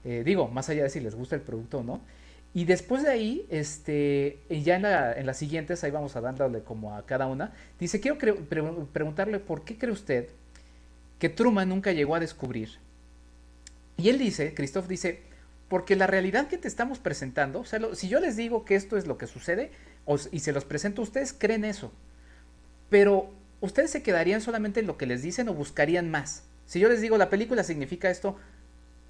Eh, digo, más allá de si les gusta el producto o no. Y después de ahí, este, ya en, la, en las siguientes, ahí vamos a darle como a cada una, dice, quiero preguntarle por qué cree usted que Truman nunca llegó a descubrir. Y él dice, Christoph dice, porque la realidad que te estamos presentando, o sea, si yo les digo que esto es lo que sucede y se los presento, ustedes creen eso. Pero ustedes se quedarían solamente en lo que les dicen o buscarían más. Si yo les digo la película significa esto,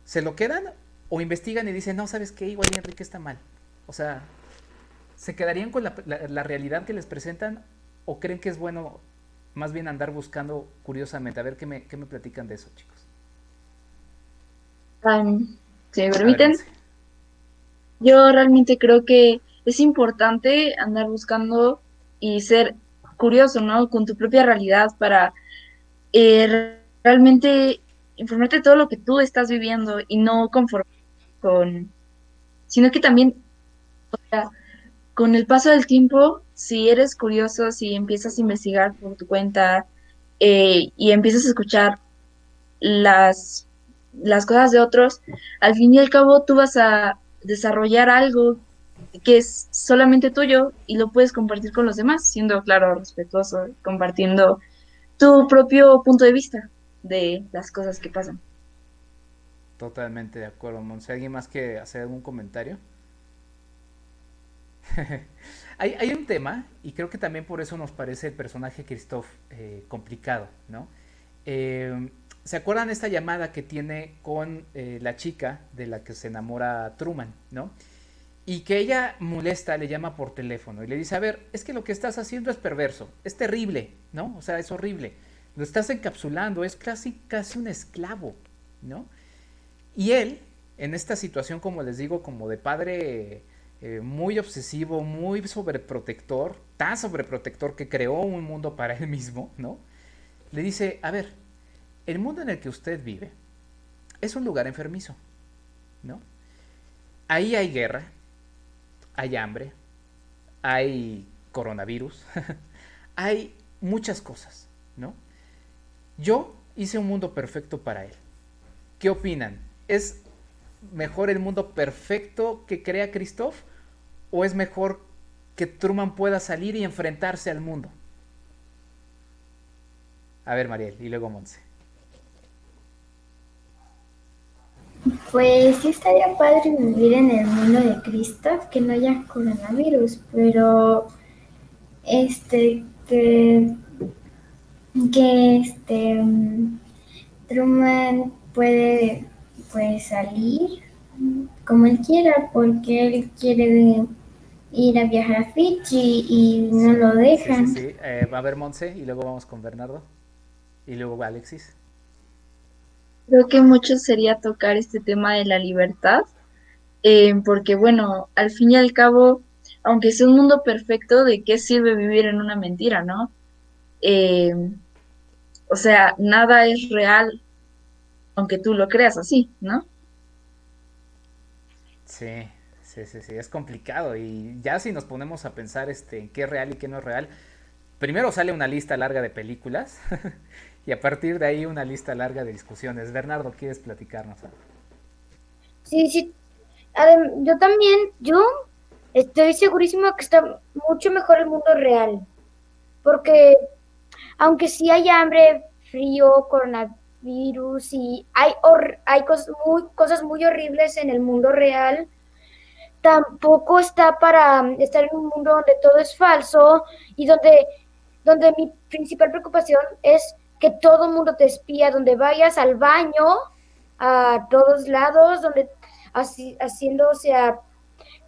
¿se lo quedan o investigan y dicen, no, ¿sabes qué? Igual Enrique está mal. O sea, ¿se quedarían con la, realidad que les presentan o creen que es bueno más bien andar buscando curiosamente? A ver qué me, qué me platican de eso, chicos. si me permiten, yo realmente creo que es importante andar buscando y ser curioso, ¿no? Con tu propia realidad para eh, realmente informarte de todo lo que tú estás viviendo y no conformarte con, sino que también, o sea, con el paso del tiempo, si eres curioso, si empiezas a investigar por tu cuenta eh, y empiezas a escuchar las, las cosas de otros, al fin y al cabo tú vas a desarrollar algo que es solamente tuyo y lo puedes compartir con los demás, siendo, claro, respetuoso, compartiendo tu propio punto de vista de las cosas que pasan. Totalmente de acuerdo, Monse. ¿Alguien más que hacer algún comentario? hay, un tema, y creo que también por eso nos parece el personaje Christoph eh, complicado, ¿no? Eh, ¿Se acuerdan esta llamada que tiene con eh, la chica de la que se enamora Truman, ¿no? Y que ella molesta, le llama por teléfono y le dice, a ver, es que lo que estás haciendo es perverso, es terrible, ¿no? O sea, es horrible. Lo estás encapsulando, es casi, casi un esclavo, ¿no? Y él, en esta situación, como les digo, como de padre eh, muy obsesivo, muy sobreprotector, tan sobreprotector que creó un mundo para él mismo, ¿no? Le dice, a ver, el mundo en el que usted vive es un lugar enfermizo, ¿no? Ahí hay guerra, hay hambre, hay coronavirus, hay muchas cosas, ¿no? Yo hice un mundo perfecto para él. ¿Qué opinan? ¿Es mejor el mundo perfecto que crea Christoph? ¿O es mejor que Truman pueda salir y enfrentarse al mundo? A ver, Mariel, y luego Monse. Pues sí estaría padre vivir en el mundo de Christoph, que no haya coronavirus, pero este que, que este Truman puede pues salir como él quiera, porque él quiere ir a viajar a Fiji y no lo dejan. Sí, eh, va a haber Monse y luego vamos con Bernardo y luego va Alexis. Creo que mucho sería tocar este tema de la libertad, eh, porque bueno, al fin y al cabo, aunque sea un mundo perfecto, ¿de qué sirve vivir en una mentira, no? Eh, o sea, nada es real aunque tú lo creas así, ¿no? Sí, sí, sí, sí, es complicado y ya si nos ponemos a pensar este, en qué es real y qué no es real, primero sale una lista larga de películas y a partir de ahí una lista larga de discusiones. Bernardo, ¿quieres platicarnos Sí, sí, yo también, yo estoy segurísimo que está mucho mejor el mundo real, porque aunque sí hay hambre, frío, coronavirus, virus y hay, hay cosas, muy, cosas muy horribles en el mundo real. Tampoco está para estar en un mundo donde todo es falso y donde, donde mi principal preocupación es que todo el mundo te espía, donde vayas al baño, a todos lados, donde haciendo, o sea,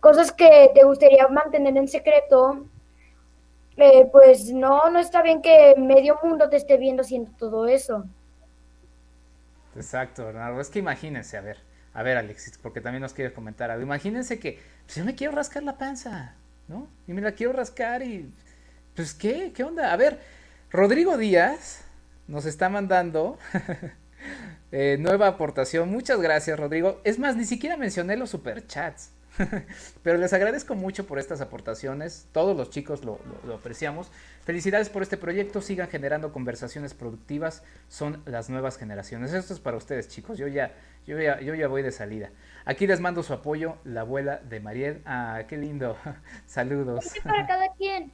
cosas que te gustaría mantener en secreto, eh, pues no, no está bien que medio mundo te esté viendo haciendo todo eso. Exacto, Bernardo. Es que imagínense, a ver, a ver, Alexis, porque también nos quieres comentar algo. Imagínense que pues yo me quiero rascar la panza, ¿no? Y me la quiero rascar y pues qué, qué onda. A ver, Rodrigo Díaz nos está mandando eh, nueva aportación. Muchas gracias, Rodrigo. Es más, ni siquiera mencioné los superchats. Pero les agradezco mucho por estas aportaciones. Todos los chicos lo, apreciamos. Felicidades por este proyecto. Sigan generando conversaciones productivas. Son las nuevas generaciones. Esto es para ustedes, chicos. Yo ya, yo ya, yo ya voy de salida. Aquí les mando su apoyo, la abuela de Mariel. Ah, qué lindo. Saludos. para cada quien.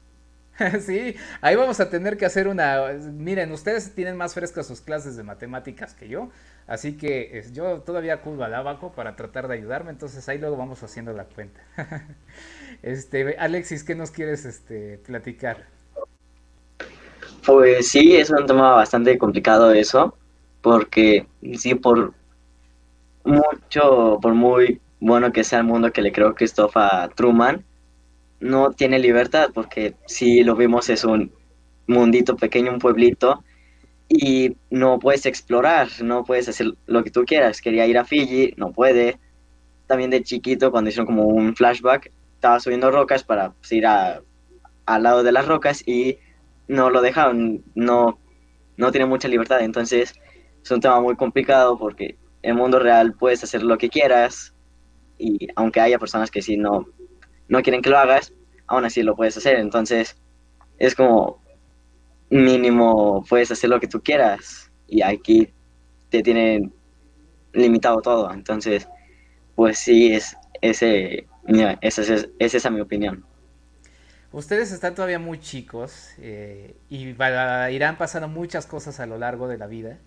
sí, ahí vamos a tener que hacer una... Miren, ustedes tienen más frescas sus clases de matemáticas que yo, así que yo todavía acudo al abaco para tratar de ayudarme, entonces ahí luego vamos haciendo la cuenta. este, Alexis, ¿qué nos quieres este, platicar? Pues sí, es un tema bastante complicado eso, porque sí, por mucho, por muy bueno que sea el mundo que le creo Christopher Truman, no tiene libertad porque si lo vimos es un mundito pequeño, un pueblito y no puedes explorar, no puedes hacer lo que tú quieras. Quería ir a Fiji, no puede. También de chiquito, cuando hicieron como un flashback, estaba subiendo rocas para pues, ir al lado de las rocas y no lo dejaron, no, no tiene mucha libertad. Entonces es un tema muy complicado porque en el mundo real puedes hacer lo que quieras y aunque haya personas que sí no, no quieren que lo hagas, aún así lo puedes hacer. Entonces, es como mínimo puedes hacer lo que tú quieras y aquí te tienen limitado todo. Entonces, pues sí, es, ese, esa, es, esa es mi opinión. Ustedes están todavía muy chicos eh, y irán pasando muchas cosas a lo largo de la vida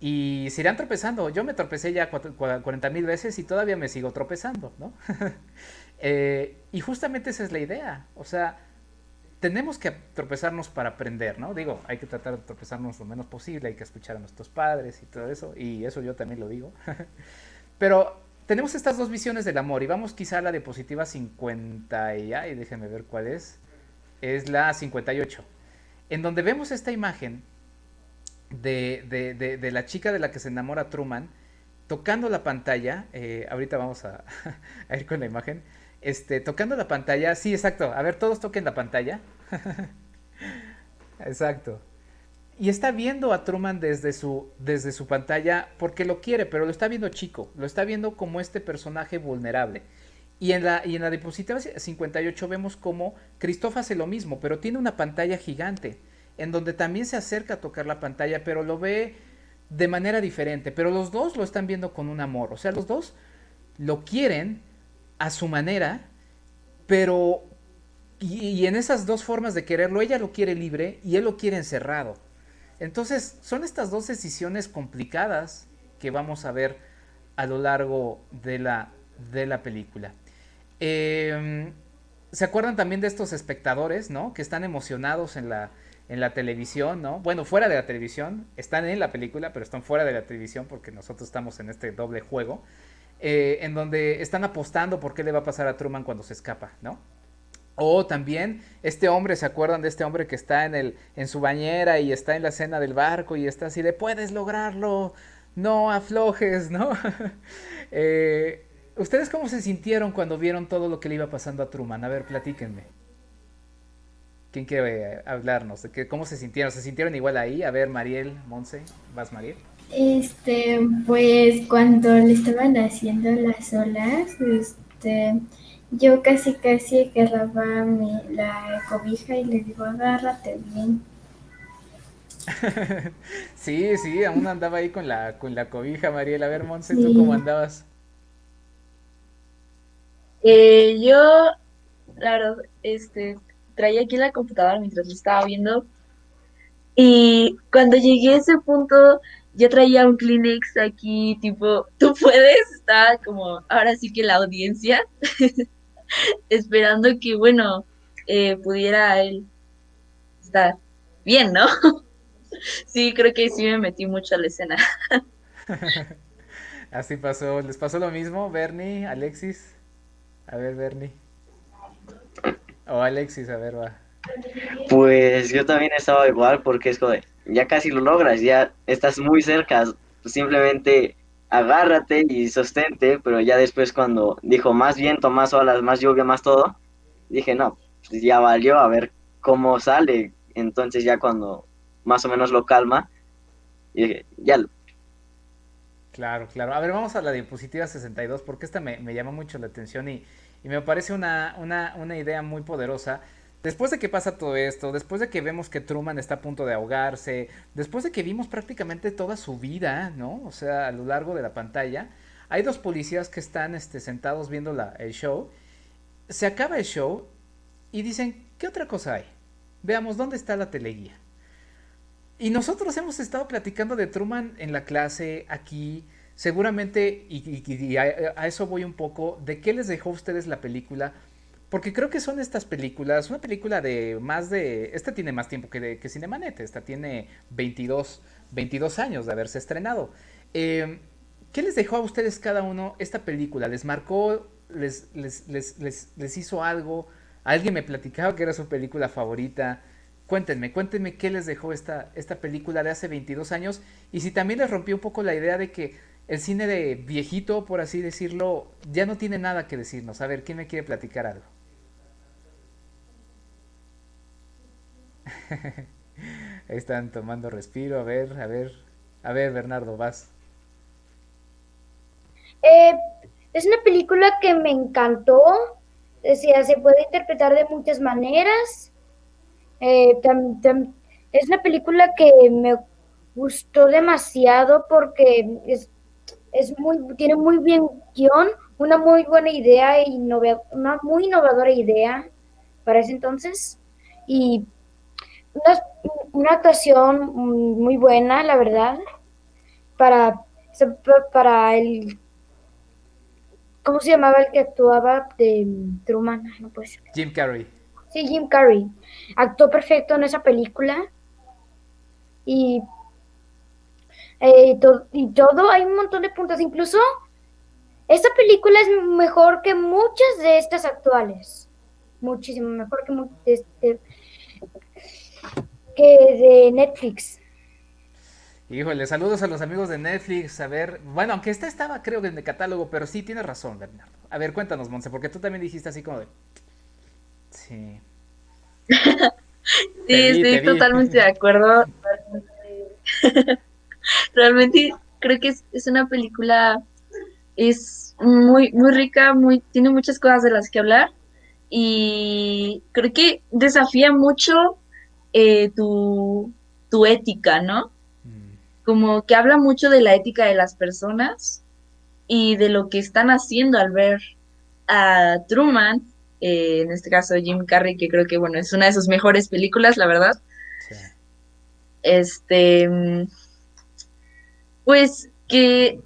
y se irán tropezando. Yo me tropecé ya 40 mil veces y todavía me sigo tropezando, ¿no? Eh, y justamente esa es la idea. O sea, tenemos que tropezarnos para aprender, ¿no? Digo, hay que tratar de tropezarnos lo menos posible, hay que escuchar a nuestros padres y todo eso, y eso yo también lo digo. Pero tenemos estas dos visiones del amor, y vamos quizá a la diapositiva 50, y ay, déjenme ver cuál es. Es la 58, en donde vemos esta imagen de, de, de la chica de la que se enamora Truman, tocando la pantalla, eh, ahorita vamos a, a, ir con la imagen, este, tocando la pantalla, sí, exacto, a ver, todos toquen la pantalla. exacto. Y está viendo a Truman desde su, desde su pantalla porque lo quiere, pero lo está viendo chico, lo está viendo como este personaje vulnerable. Y en la, y en la diapositiva 58 vemos como Christoph hace lo mismo, pero tiene una pantalla gigante, en donde también se acerca a tocar la pantalla, pero lo ve de manera diferente, pero los dos lo están viendo con un amor, o sea, los dos lo quieren a su manera, pero y, en esas dos formas de quererlo, ella lo quiere libre y él lo quiere encerrado. Entonces, son estas dos decisiones complicadas que vamos a ver a lo largo de la, de la película. Em, ¿Se acuerdan también de estos espectadores, ¿no? Que están emocionados en la, en la televisión, ¿no? Bueno, fuera de la televisión, están en la película, pero están fuera de la televisión porque nosotros estamos en este doble juego, eh, en donde están apostando por qué le va a pasar a Truman cuando se escapa, ¿no? O también este hombre, ¿se acuerdan de este hombre que está en, el, en su bañera y está en la cena del barco y está así de, puedes lograrlo, no aflojes, ¿no? Eh, ¿Ustedes cómo se sintieron cuando vieron todo lo que le iba pasando a Truman? A ver, platíquenme. ¿Quién quiere hablarnos? De que, ¿Cómo se sintieron? ¿Se sintieron igual ahí? A ver, Mariel, Monse, ¿vas Mariel? Este, pues cuando le estaban haciendo las olas, este, yo casi casi agarraba mi, la cobija y le digo, agárrate bien. sí, sí, aún andaba ahí con la, con la cobija, Mariel. A ver, Monse, ¿tú cómo andabas? Eh, yo, claro, este, traía aquí la computadora mientras lo estaba viendo. Y cuando llegué a ese punto, ya traía un Kleenex aquí, tipo, tú puedes, estaba como, ahora sí que la audiencia, esperando que, bueno, eh, pudiera él estar bien, ¿no? sí, creo que sí me metí mucho a la escena. Así pasó, ¿les pasó lo mismo, Bernie, Alexis? A ver, Bernie. O Alexis, a ver, va. Pues yo también estaba igual porque es como ya casi lo logras, ya estás muy cerca, simplemente agárrate y sostente, pero ya después cuando dijo más viento, más olas, más lluvia, más todo, dije no, pues ya valió, a ver cómo sale, entonces ya cuando más o menos lo calma, dije, ya Claro, claro. A ver, vamos a la diapositiva 62 porque esta me, llama mucho la atención y, me parece una, una, una idea muy poderosa. Después de que pasa todo esto, después de que vemos que Truman está a punto de ahogarse, después de que vimos prácticamente toda su vida, ¿no? O sea, a lo largo de la pantalla, hay dos policías que están este, sentados viendo el show. Se acaba el show y dicen, ¿qué otra cosa hay? Veamos, ¿dónde está la teleguía? Y nosotros hemos estado platicando de Truman en la clase, aquí, seguramente, y, a, eso voy un poco, de qué les dejó a ustedes la película, porque creo que son estas películas, una película de más de, esta tiene más tiempo que, de, que Cinemanet, esta tiene 22, 22 años de haberse estrenado. Em, ¿Qué les dejó a ustedes cada uno esta película? ¿Les marcó, les, les, les, les hizo algo? Alguien me platicaba que era su película favorita. Cuéntenme, cuéntenme qué les dejó esta, esta película de hace 22 años y si también les rompió un poco la idea de que el cine de viejito, por así decirlo, ya no tiene nada que decirnos. A ver, ¿quién me quiere platicar algo? están tomando respiro, a ver, a ver, a ver, Bernardo, vas. Eh, es una película que me encantó, decía, se puede interpretar de muchas maneras eh, es una película que me gustó demasiado porque es, es muy, tiene muy bien guion, una muy buena idea, y una muy innovadora idea para ese entonces. Y una, una actuación muy buena, la verdad, para, para el ¿Cómo se llamaba el que actuaba de Truman? No puede ser. Jim Carrey. Sí, Jim Carrey. Actuó perfecto en esa película. Y, eh, y todo, hay un montón de puntos. Incluso, esta película es mejor que muchas de estas actuales. Muchísimo mejor que, este, que de Netflix. Híjole, saludos a los amigos de Netflix. A ver, bueno, aunque esta estaba creo que en el catálogo, pero sí tienes razón, Bernardo. A ver, cuéntanos, Monse, porque tú también dijiste así como de, Sí. sí, estoy totalmente de acuerdo. Realmente creo que es, una película, es muy, muy rica, muy, tiene muchas cosas de las que hablar y creo que desafía mucho eh, tu, tu ética, ¿no? Mm. Como que habla mucho de la ética de las personas y de lo que están haciendo al ver a Truman eh, en este caso Jim Carrey, que creo que, bueno, es una de sus mejores películas, la verdad. Este, pues que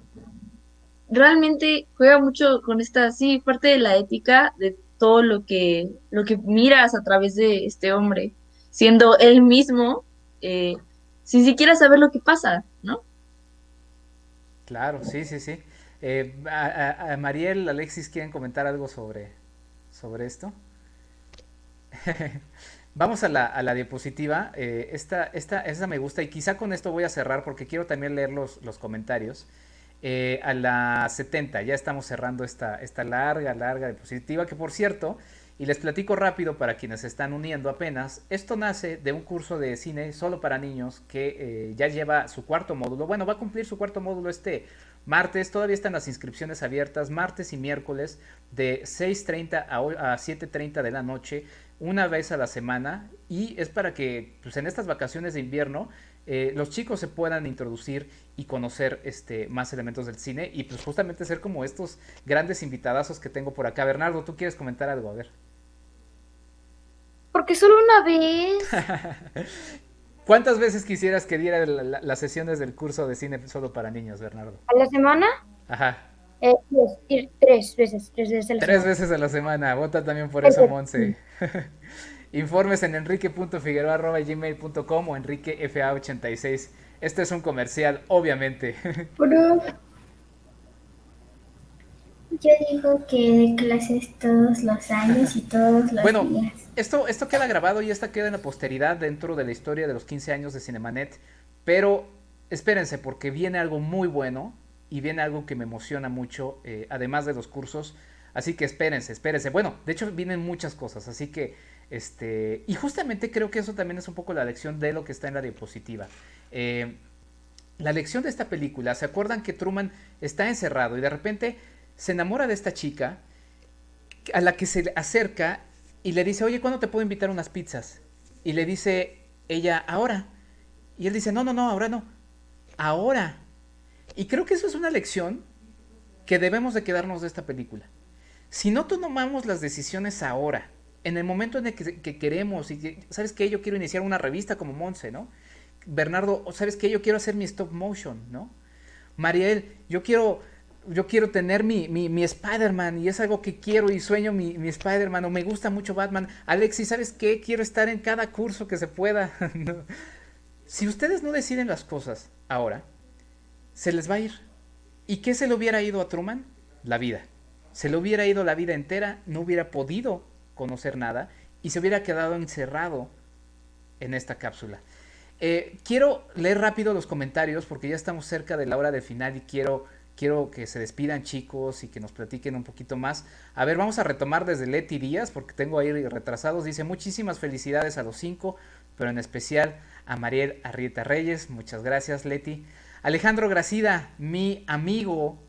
realmente juega mucho con esta, sí, parte de la ética de todo lo que, lo que miras a través de este hombre, siendo él mismo, eh, sin siquiera saber lo que pasa, ¿no? Claro, sí, sí, sí. Eh, Mariel, Alexis, ¿quieren comentar algo sobre, sobre esto. Vamos a la, a la diapositiva. Eh, esta, esta, me gusta y quizá con esto voy a cerrar porque quiero también leer los, los comentarios. Eh, a la 70, ya estamos cerrando esta, esta larga, larga diapositiva que por cierto, y les platico rápido para quienes se están uniendo apenas, esto nace de un curso de cine solo para niños que eh, ya lleva su cuarto módulo. Bueno, va a cumplir su cuarto módulo este martes, todavía están las inscripciones abiertas, martes y miércoles de 6.30 a, 7.30 de la noche, una vez a la semana, y es para que pues, en estas vacaciones de invierno eh, los chicos se puedan introducir y conocer este, más elementos del cine y pues justamente ser como estos grandes invitadazos que tengo por acá. Bernardo, ¿tú quieres comentar algo? A ver. Porque solo una vez. ¿Cuántas veces quisieras que diera las sesiones del curso de cine solo para niños, Bernardo? ¿A la semana? Ajá. Eh, tres, veces, tres veces a la tres veces a la semana. Vota también por eso, Monse. Informes en enrique.figueroa.gmail.com o enriquefa86. Este es un comercial, obviamente. Yo digo que de clases todos los años y todos los bueno, días. Esto, esto queda grabado y esta queda en la posteridad dentro de la historia de los 15 años de Cinemanet. Pero espérense, porque viene algo muy bueno y viene algo que me emociona mucho, eh, además de los cursos. Así que espérense, espérense. Bueno, de hecho vienen muchas cosas, así que este y justamente creo que eso también es un poco la lección de lo que está en la diapositiva. Eh, la lección de esta película, ¿se acuerdan que Truman está encerrado y de repente se enamora de esta chica a la que se acerca y le dice, oye, ¿cuándo te puedo invitar unas pizzas? Y le dice ella, ahora. Y él dice, no, no, no, ahora no, ahora. Y creo que eso es una lección que debemos de quedarnos de esta película. Si no tomamos las decisiones ahora, en el momento en el que, que queremos, y sabes que yo quiero iniciar una revista como Monse, ¿no? Bernardo, sabes que yo quiero hacer mi stop motion, ¿no? Mariel, yo quiero yo quiero tener mi, mi, mi Spider-Man y es algo que quiero y sueño mi, mi Spider-Man o me gusta mucho Batman. Alexis, ¿sabes qué? Quiero estar en cada curso que se pueda. Si ustedes no deciden las cosas ahora, se les va a ir. ¿Y qué se le hubiera ido a Truman? La vida. Se le hubiera ido la vida entera, no hubiera podido conocer nada y se hubiera quedado encerrado en esta cápsula. Eh, quiero leer rápido los comentarios porque ya estamos cerca de la hora de final y quiero Quiero que se despidan chicos y que nos platiquen un poquito más. A ver, vamos a retomar desde Leti Díaz porque tengo ahí retrasados. Dice muchísimas felicidades a los cinco, pero en especial a Mariel Arrieta Reyes. Muchas gracias Leti. Alejandro Gracida, mi amigo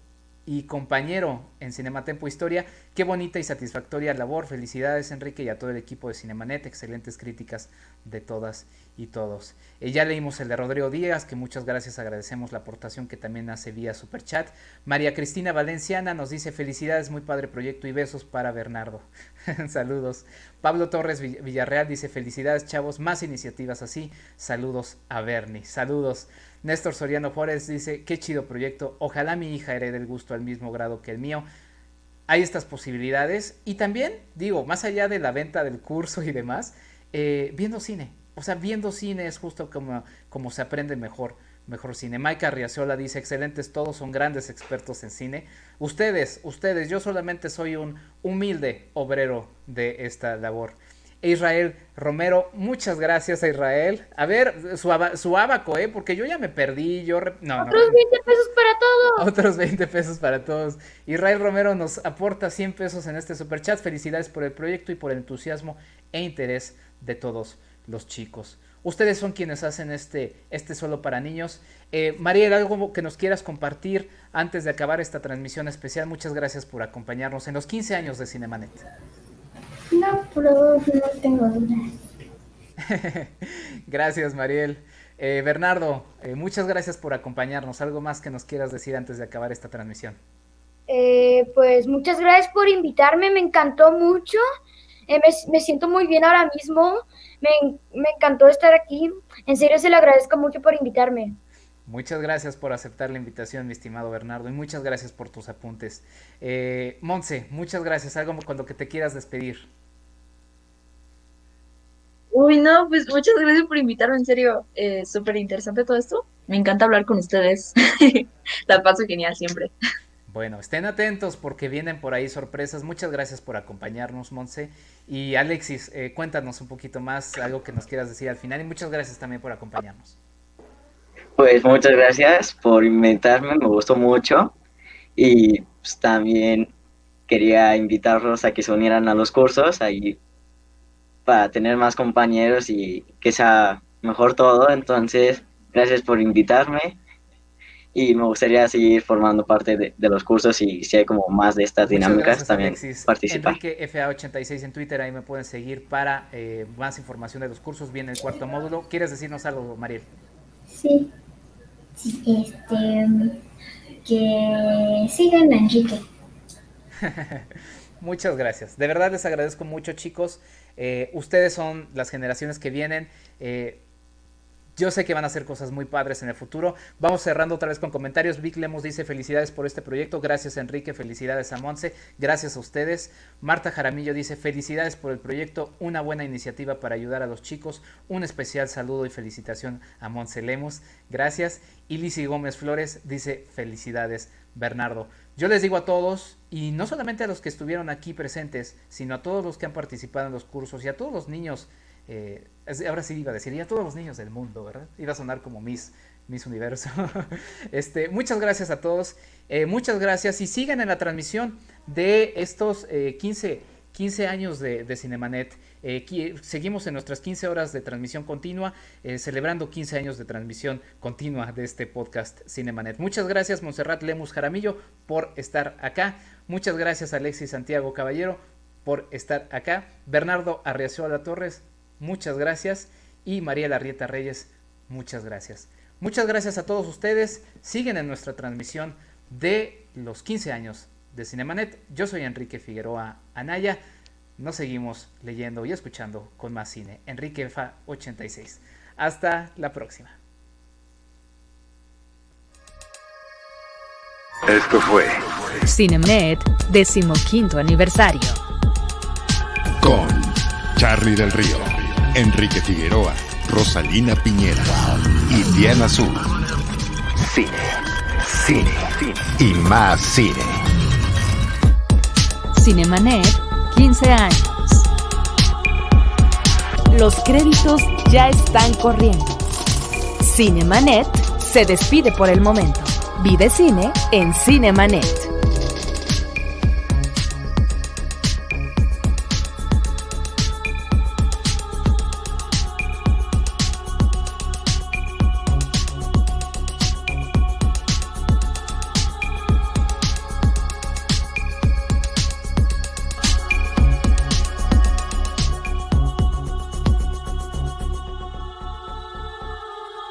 y compañero en Cinematempo Historia. Qué bonita y satisfactoria labor. Felicidades Enrique y a todo el equipo de Cinemanet. Excelentes críticas de todas y todos. Eh, ya leímos el de Rodrigo Díaz, que muchas gracias, agradecemos la aportación que también hace vía Superchat. María Cristina Valenciana nos dice felicidades, muy padre proyecto y besos para Bernardo. Saludos. Pablo Torres Villarreal dice felicidades chavos, más iniciativas así. Saludos a Bernie. Saludos. Néstor Soriano Juárez dice, qué chido proyecto, ojalá mi hija herede el gusto al mismo grado que el mío. Hay estas posibilidades y también, digo, más allá de la venta del curso y demás, eh, viendo cine. O sea, viendo cine es justo como, como se aprende mejor, mejor cine. Mike Arriazola dice, excelentes, todos son grandes expertos en cine. Ustedes, ustedes, yo solamente soy un humilde obrero de esta labor. Israel Romero, muchas gracias a Israel. A ver, su, su abaco, ¿eh? Porque yo ya me perdí. Yo no, Otros 20 pesos para todos. Otros 20 pesos para todos. Israel Romero nos aporta 100 pesos en este superchat. Felicidades por el proyecto y por el entusiasmo e interés de todos los chicos. Ustedes son quienes hacen este, este solo para niños. Eh, Mariel, algo que nos quieras compartir antes de acabar esta transmisión especial. Muchas gracias por acompañarnos en los 15 años de Cinemanet. No, pero no tengo dudas. gracias, Mariel. Eh, Bernardo, eh, muchas gracias por acompañarnos. ¿Algo más que nos quieras decir antes de acabar esta transmisión? Eh, pues muchas gracias por invitarme, me encantó mucho. Me, me, siento muy bien ahora mismo. Me, me encantó estar aquí. En serio, se le agradezco mucho por invitarme. Muchas gracias por aceptar la invitación, mi estimado Bernardo, y muchas gracias por tus apuntes. Eh, Monse, muchas gracias. Algo con lo que te quieras despedir. Uy, no, pues muchas gracias por invitarme, en serio, eh, súper interesante todo esto. Me encanta hablar con ustedes. la paso genial siempre. Bueno, estén atentos porque vienen por ahí sorpresas. Muchas gracias por acompañarnos, Monse. Y Alexis, eh, cuéntanos un poquito más, algo que nos quieras decir al final. Y muchas gracias también por acompañarnos. Pues muchas gracias por invitarme, me gustó mucho. Y pues, también quería invitarlos a que se unieran a los cursos ahí para tener más compañeros y que sea mejor todo. Entonces, gracias por invitarme y me gustaría seguir formando parte de, los cursos y si hay como más de estas dinámicas también participar. Enrique FA86 en Twitter, ahí me pueden seguir para eh, más información de los cursos. Viene el cuarto módulo. ¿Quieres decirnos algo, Mariel? Sí, este, que sigan a Enrique. Muchas gracias. De verdad les agradezco mucho, chicos. Eh, ustedes son las generaciones que vienen. Eh, yo sé que van a hacer cosas muy padres en el futuro. Vamos cerrando otra vez con comentarios. Vic Lemos dice felicidades por este proyecto. Gracias Enrique, felicidades a Monse. Gracias a ustedes. Marta Jaramillo dice felicidades por el proyecto. Una buena iniciativa para ayudar a los chicos. Un especial saludo y felicitación a Monse Lemos. Gracias. Y Lizzie Gómez Flores dice felicidades Bernardo. Yo les digo a todos, y no solamente a los que estuvieron aquí presentes, sino a todos los que han participado en los cursos y a todos los niños, eh, ahora sí iba a decir, y a todos los niños del mundo, ¿verdad? Iba a sonar como Miss, Miss Universo. este, muchas gracias a todos, eh, muchas gracias y sigan en la transmisión de estos 15, eh, 15 años de, de Cinemanet. Eh, seguimos en nuestras 15 horas de transmisión continua, eh, celebrando 15 años de transmisión continua de este podcast Cinemanet. Muchas gracias, Monserrat Lemus Jaramillo, por estar acá. Muchas gracias, Alexis Santiago Caballero, por estar acá. Bernardo Arriazola Torres, muchas gracias. Y María Larrieta Reyes, muchas gracias. Muchas gracias a todos ustedes. Siguen en nuestra transmisión de los 15 años de Cinemanet. Yo soy Enrique Figueroa Anaya nos seguimos leyendo y escuchando con más cine. Enrique Fa 86. Hasta la próxima. Esto fue Cinemet, decimoquinto aniversario. Con Charlie del Río, Enrique Figueroa, Rosalina Piñera y Diana Azul. Cine, cine, cine y más cine. Cinemanet 15 años. Los créditos ya están corriendo. Cinemanet se despide por el momento. Vive cine en Cinemanet.